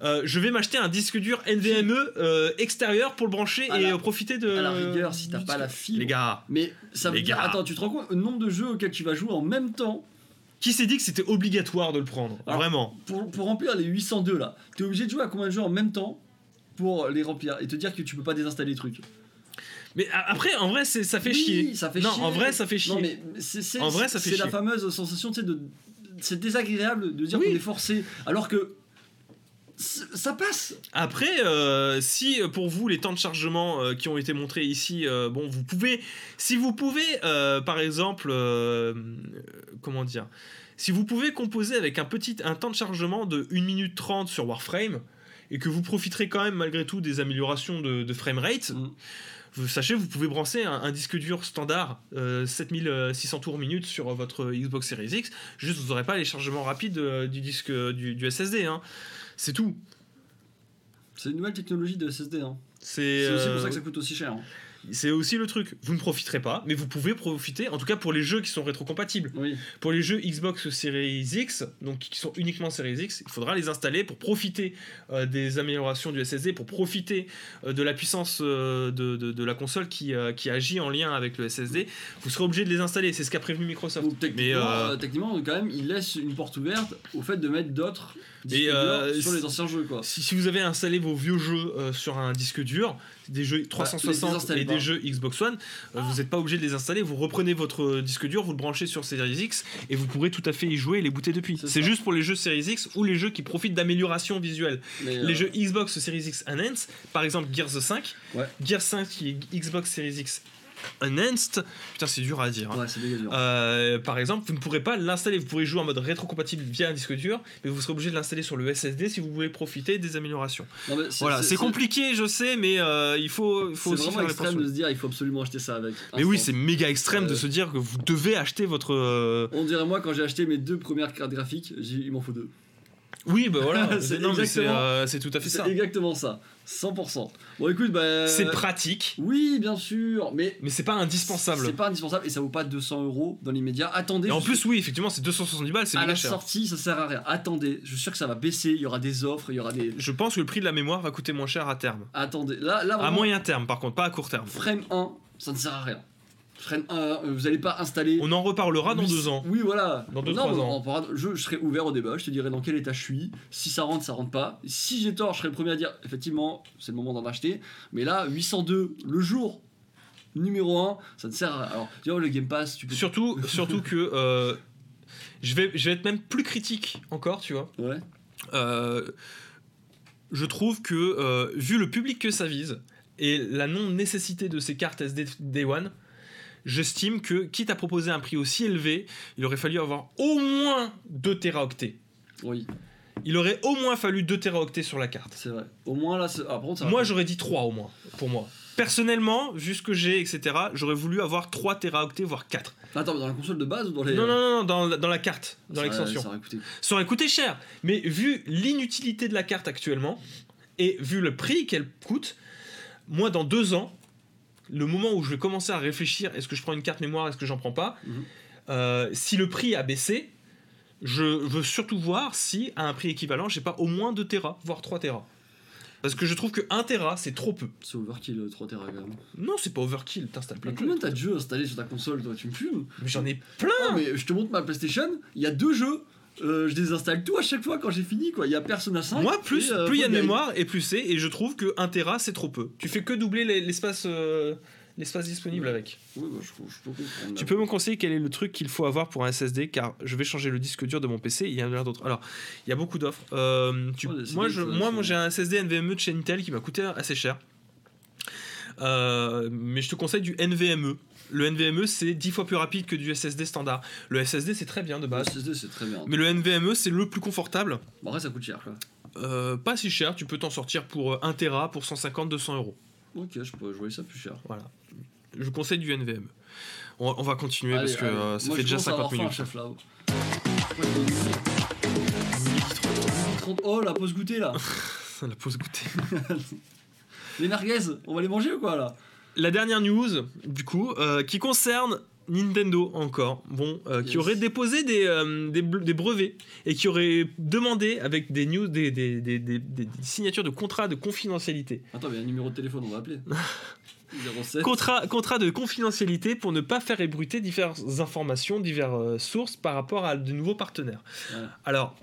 Euh, je vais m'acheter un disque dur NVMe euh, extérieur pour le brancher À et la- euh, profiter de. À la rigueur, si t'as pas la fibre. Les gars, Mais ça veut dire, gars. attends, tu te rends compte le nombre de jeux auxquels tu vas jouer en même temps qui s'est dit que c'était obligatoire de le prendre Alors, Vraiment. pour, pour remplir les 802 là T'es obligé de jouer à combien de jeux en même temps pour les remplir et te dire que tu peux pas désinstaller les trucs Mais après, en vrai, ça fait Oui, chier. ça fait non, chier. en vrai, ça fait chier. Non, mais c'est c'est- En vrai, ça fait c'est la fameuse sensation, tu sais, de. C'est désagréable de dire Oui. qu'on est forcé, alors que. Ça passe Après, euh, si euh, pour vous les temps de chargement euh, qui ont été montrés ici, euh, bon, vous pouvez, si vous pouvez, euh, par exemple, comment dire, si vous pouvez composer avec un petit, un temps de chargement de 1 minute 30 sur Warframe et que vous profiterez quand même malgré tout des améliorations de, de framerate, Mm. vous sachez, vous pouvez brancher un, un disque dur standard euh, 7600 tours minute sur votre Xbox Series X. Juste, vous n'aurez pas les chargements rapides euh, du disque du, du SSD. Hein. C'est tout. C'est une nouvelle technologie de SSD. Hein. C'est aussi pour euh, ça que ça coûte aussi cher. hein. c'est aussi le truc. Vous ne profiterez pas, mais vous pouvez profiter, en tout cas pour les jeux qui sont rétrocompatibles. Oui. Pour les jeux Xbox Series X, donc qui sont uniquement Series X, il faudra les installer pour profiter euh, des améliorations du SSD, pour profiter euh, de la puissance euh, de, de- de la console qui, euh, qui agit en lien avec le SSD. Vous serez obligé de les installer, c'est ce qu'a prévenu Microsoft. Donc techniquement, mais euh, euh, techniquement, quand même, il laisse une porte ouverte au fait de mettre d'autres disques euh, sur les anciens jeux. Quoi. si, si vous avez installé vos vieux jeux euh, sur un disque dur, des jeux 360 désinstallez et des jeux Xbox One, euh, vous n'êtes pas obligé de les installer. Vous reprenez votre disque dur, vous le branchez sur Series X et vous pourrez tout à fait y jouer et les booter depuis. C'est juste pour les jeux Series X ou les jeux qui profitent d'améliorations visuelles. Mais, Les jeux Xbox Series X Enhance, par exemple Gears 5, Ouais. Gears 5 qui est Xbox Series X Enhanced, putain c'est dur à dire. hein. Ouais, dur. Euh, par exemple, vous ne pourrez pas l'installer. Vous pourrez jouer en mode rétrocompatible via un disque dur, mais vous serez obligé de l'installer sur le SSD si vous voulez profiter des améliorations. Non, Voilà, c'est compliqué, je sais, mais euh, il faut, il faut C'est aussi vraiment faire extrême de se dire il faut absolument acheter ça avec. Mais oui, c'est méga extrême de Euh, se dire que vous devez acheter votre. On dirait moi quand j'ai acheté mes deux premières cartes graphiques, il m'en faut deux. Oui, bah voilà. C'est euh, c'est tout à fait C'est ça. exactement ça, 100%. Bon écoute, bah. C'est pratique, Oui, bien sûr, mais mais c'est pas indispensable. c'est pas indispensable et ça vaut pas 200 euros dans l'immédiat. Attendez. Et en plus, oui, effectivement, c'est 270 balles, c'est à la cher. sortie, ça sert à rien. Attendez, je suis sûr que ça va baisser. Il y aura des offres, il y aura des. Je pense que le prix de la mémoire va coûter moins cher à terme. Attendez, là, là À moyen terme, par contre, pas à court terme. Frame 1, ça ne sert à rien. Frame 1, euh, vous allez pas installer. On en reparlera dans deux ans. Oui, voilà. Dans deux, Non, trois ans. on je, je serai ouvert au débat, je te dirai dans quel état je suis. Si ça rentre, ça rentre pas. Si j'ai tort, je serai le premier à dire effectivement, c'est le moment d'en acheter. Mais là, 802 le jour numéro 1, ça ne sert à rien. Alors, tu vois, le Game Pass, tu peux. Surtout, surtout que euh, je, vais, je vais être même plus critique encore, tu vois. Ouais. Euh, je trouve que, vu le public que ça vise et la non-nécessité de ces cartes SD Day One, j'estime que, quitte à proposer un prix aussi élevé, il aurait fallu avoir au moins 2 téraoctets. Oui, Il aurait au moins fallu 2 téraoctets sur la carte. c'est vrai. Au moins là, ah, par contre, ça Moi, j'aurais dit 3 au moins, pour moi. Personnellement, vu ce que j'ai, etc., j'aurais voulu avoir 3 téraoctets, voire 4. Attends, mais dans la console de base ou dans les. Non, non, non, non, dans, la- dans la carte, dans Ça- l'extension. Ça aurait coûté. Ça aurait coûté cher, mais vu l'inutilité de la carte actuellement, et vu le prix qu'elle coûte, moi, dans deux ans, le moment où je vais commencer à réfléchir, est-ce que je prends une carte mémoire, est-ce que j'en prends pas, Mhm. euh, si le prix a baissé, je veux surtout voir si, à un prix équivalent, j'ai pas au moins 2 Tera, voire 3 Tera. Parce que je trouve que 1 Tera, c'est trop peu. C'est overkill euh, 3 Tera quand même. Non, c'est pas overkill, t'installes plein de combien t'as de jeux installés sur ta console, toi? Tu me fumes? Mais j'en ai plein Non, mais je te montre ma PlayStation, il y a deux jeux. Euh, je les installe tout à chaque fois quand j'ai fini quoi. Il y a Persona 5. Moi, plus et, euh, plus il y a de mémoire et plus c'est, et je trouve que 1 Tera c'est trop peu. Tu fais que doubler l'espace euh, l'espace disponible avec. Oui, bah, je, je peux comprendre. Tu peux me conseiller quel est le truc qu'il faut avoir pour un SSD car je vais changer le disque dur de mon PC. Il y en a d'autres. Alors, il y a beaucoup d'offres. Euh, tu- des moi, je, moi, j'ai un SSD NVMe de chez Intel qui m'a coûté assez cher. Euh, mais je te conseille du NVMe. Le NVMe c'est 10 fois plus rapide que du SSD standard. Le SSD c'est très bien de Le base. SSD c'est très bien. Mais le NVMe c'est le plus confortable. Bon, après ça coûte cher quoi. Euh, pas si cher, tu peux t'en sortir pour 1 Tera pour 150-200 euros. Ok, je pourrais jouer ça plus cher. Voilà. Je conseille du NVMe. On, on va continuer Allez, parce que euh, ça Moi, fait déjà commence à avoir 50 minutes. faim, chef là. Ouais, il est 30. Oh la pause goûter là. La pause goûter. les merguez, on va les manger ou quoi là? La dernière news, du coup, euh, qui concerne Nintendo encore, bon, euh, qui aurait déposé des, euh, des, brevets et qui aurait demandé avec des news, des, des, des- signatures de contrats de confidentialité. Attends, mais il y a un numéro de téléphone, on va appeler. 07. Contrat, contrat de confidentialité pour ne pas faire ébruiter diverses informations, diverses sources par rapport à de nouveaux partenaires. Voilà. Alors,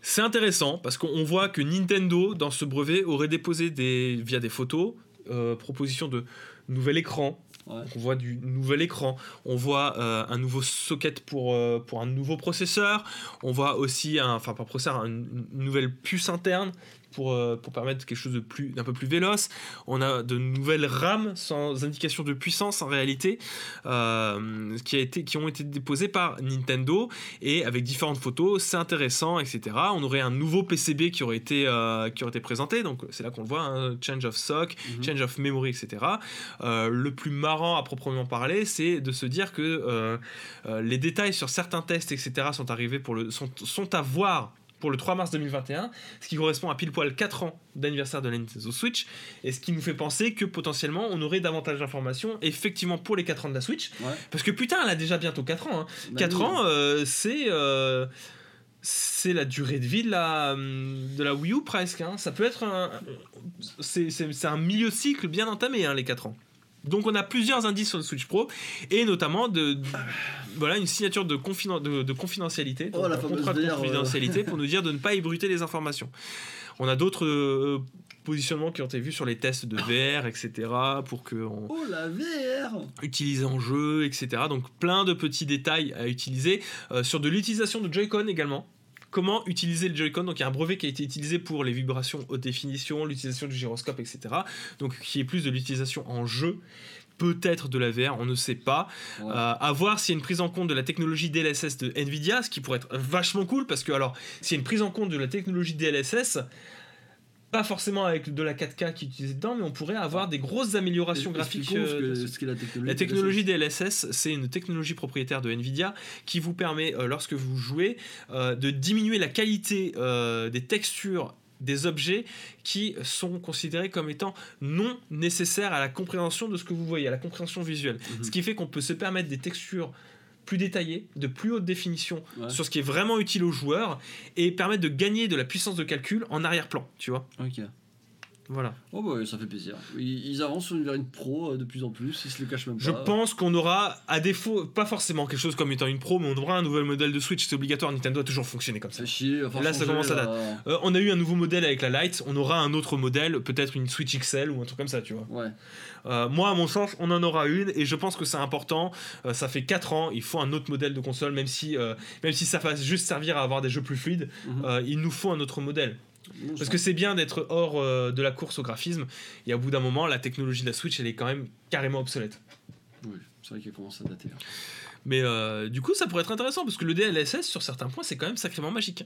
c'est intéressant parce qu'on voit que Nintendo, dans ce brevet, aurait déposé des, via des photos, euh, proposition de nouvel écran. Ouais. On voit du nouvel écran, on voit euh, un nouveau socket pour, euh, pour un nouveau processeur, on voit aussi, un, enfin pas processeur, une, une nouvelle puce interne pour, euh, pour permettre quelque chose de plus d'un peu plus véloce. On a de nouvelles RAM sans indication de puissance en réalité, euh, qui, a été, qui ont été déposées par Nintendo et avec différentes photos, c'est intéressant, etc. On aurait un nouveau PCB qui aurait été, euh, qui aurait été présenté, donc c'est là qu'on le voit, hein, change of sock, Mhm. change of memory, etc. Euh, le plus marrant à proprement parler, c'est de se dire que les détails sur certains tests, etc., sont arrivés pour le, sont, sont à voir pour le 3 mars 2021, ce qui correspond à pile poil 4 ans d'anniversaire de la Nintendo Switch, et ce qui nous fait penser que potentiellement on aurait davantage d'informations effectivement pour les 4 ans de la Switch, Ouais. parce que putain, elle a déjà bientôt 4 ans. hein. Bah 4 oui. ans, euh, c'est euh, c'est la durée de vie de la, de la Wii U presque. hein. Ça peut être un. C'est un milieu cycle bien entamé, hein, les 4 ans. Donc on a plusieurs indices sur le Switch Pro et notamment de, de- voilà une signature de, confiden- de, de confidentialité, Oh, la un contrat de euh. confidentialité pour nous dire de ne pas ébruiter les informations. On a d'autres euh, positionnements qui ont été vus sur les tests de VR, etc. pour que on, Oh la VR utilisé en jeu, etc. Donc plein de petits détails à utiliser. Euh, sur de l'utilisation de Joy-Con également. Comment utiliser le Joy-Con Donc il y a un brevet qui a été utilisé pour les vibrations haute définition, l'utilisation du gyroscope, etc. Donc qui est plus de l'utilisation en jeu peut-être de la VR, on ne sait pas. Ouais. Euh, à voir s'il y a une prise en compte de la technologie DLSS de Nvidia, ce qui pourrait être vachement cool parce que alors s'il y a une prise en compte de la technologie DLSS, pas forcément avec de la 4K qui est utilisée dedans, mais on pourrait avoir des grosses améliorations graphiques. Euh, que- de ce- ce qu'est la technologie. la technologie DLSS, c'est une technologie propriétaire de Nvidia qui vous permet, euh, lorsque vous jouez, euh, de diminuer la qualité des textures des objets qui sont considérés comme étant non nécessaires à la compréhension de ce que vous voyez, à la compréhension visuelle. Mhm. Ce qui fait qu'on peut se permettre des textures plus détaillées, de plus haute définition Ouais. sur ce qui est vraiment utile aux joueurs et permettre de gagner de la puissance de calcul en arrière-plan, tu vois. Ok. Voilà. Oh bah ça fait plaisir. Ils, ils avancent vers une pro euh, de plus en plus, ils se le cachent même pas. Je pense qu'on aura, à défaut, pas forcément quelque chose comme étant une pro, mais on aura un nouvel modèle de Switch, c'est obligatoire, Nintendo a toujours fonctionné comme ça. C'est chier. enfin, Là, ça commence à date. euh, Euh, on a eu un nouveau modèle avec la Lite, on aura un autre modèle, peut-être une Switch XL ou un truc comme ça, tu vois. Ouais. Euh, moi, à mon sens, on en aura une et je pense que c'est important. Euh, ça fait 4 ans, il faut un autre modèle de console, même si, euh, même si ça va juste servir à avoir des jeux plus fluides, Mhm. euh, il nous faut un autre modèle. Parce que c'est bien d'être hors euh, de la course au graphisme, et au bout d'un moment, la technologie de la Switch, elle est quand même carrément obsolète. Oui, c'est vrai qu'il commence à dater. hein. Mais euh, du coup, ça pourrait être intéressant parce que le DLSS, sur certains points, c'est quand même sacrément magique.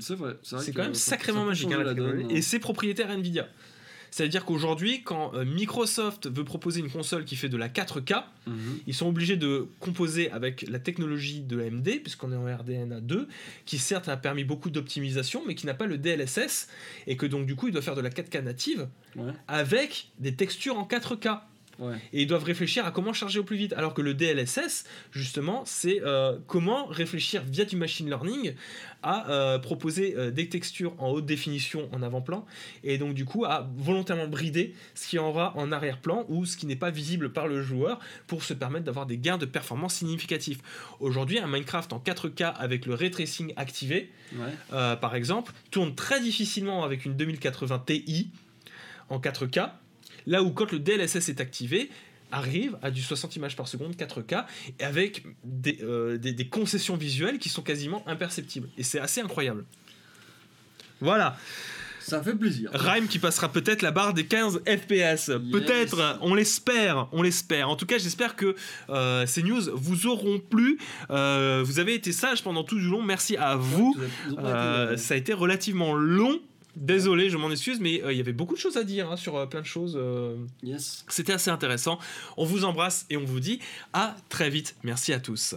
C'est vrai. vrai C'est quand même sacrément magique. hein, la donne, hein. Et c'est propriétaire Nvidia. C'est-à-dire qu'aujourd'hui, quand euh, Microsoft veut proposer une console qui fait de la 4K, Mhm. ils sont obligés de composer avec la technologie de AMD, puisqu'on est en RDNA 2, qui certes a permis beaucoup d'optimisation, mais qui n'a pas le DLSS, et que donc du coup, ils doivent faire de la 4K native Ouais. avec des textures en 4K. Ouais. Et ils doivent réfléchir à comment charger au plus vite. Alors que le DLSS, justement, c'est euh, comment réfléchir via du machine learning à euh, proposer euh, des textures en haute définition en avant-plan, et donc du coup à volontairement brider ce qui en aura en arrière-plan ou ce qui n'est pas visible par le joueur pour se permettre d'avoir des gains de performance significatifs. Aujourd'hui, un Minecraft en 4K avec le ray tracing activé, Ouais. par exemple, tourne très difficilement avec une 2080 Ti en 4K, là où quand le DLSS est activé, arrive à du 60 images par seconde 4K et avec des, euh, des- des concessions visuelles qui sont quasiment imperceptibles. Et c'est assez incroyable. Voilà, Ça fait plaisir. Rhyme qui passera peut-être la barre des 15 FPS. Peut-être, on l'espère, on l'espère. En tout cas, j'espère que euh, ces news vous auront plu. Euh, vous avez été sages pendant tout du long. Merci à vous. Ça a été relativement long. Désolé, je m'en excuse, mais euh, il y avait beaucoup de choses à dire hein, sur euh, plein de choses. euh, Yes. C'était assez intéressant. On vous embrasse et on vous dit à très vite. Merci à tous.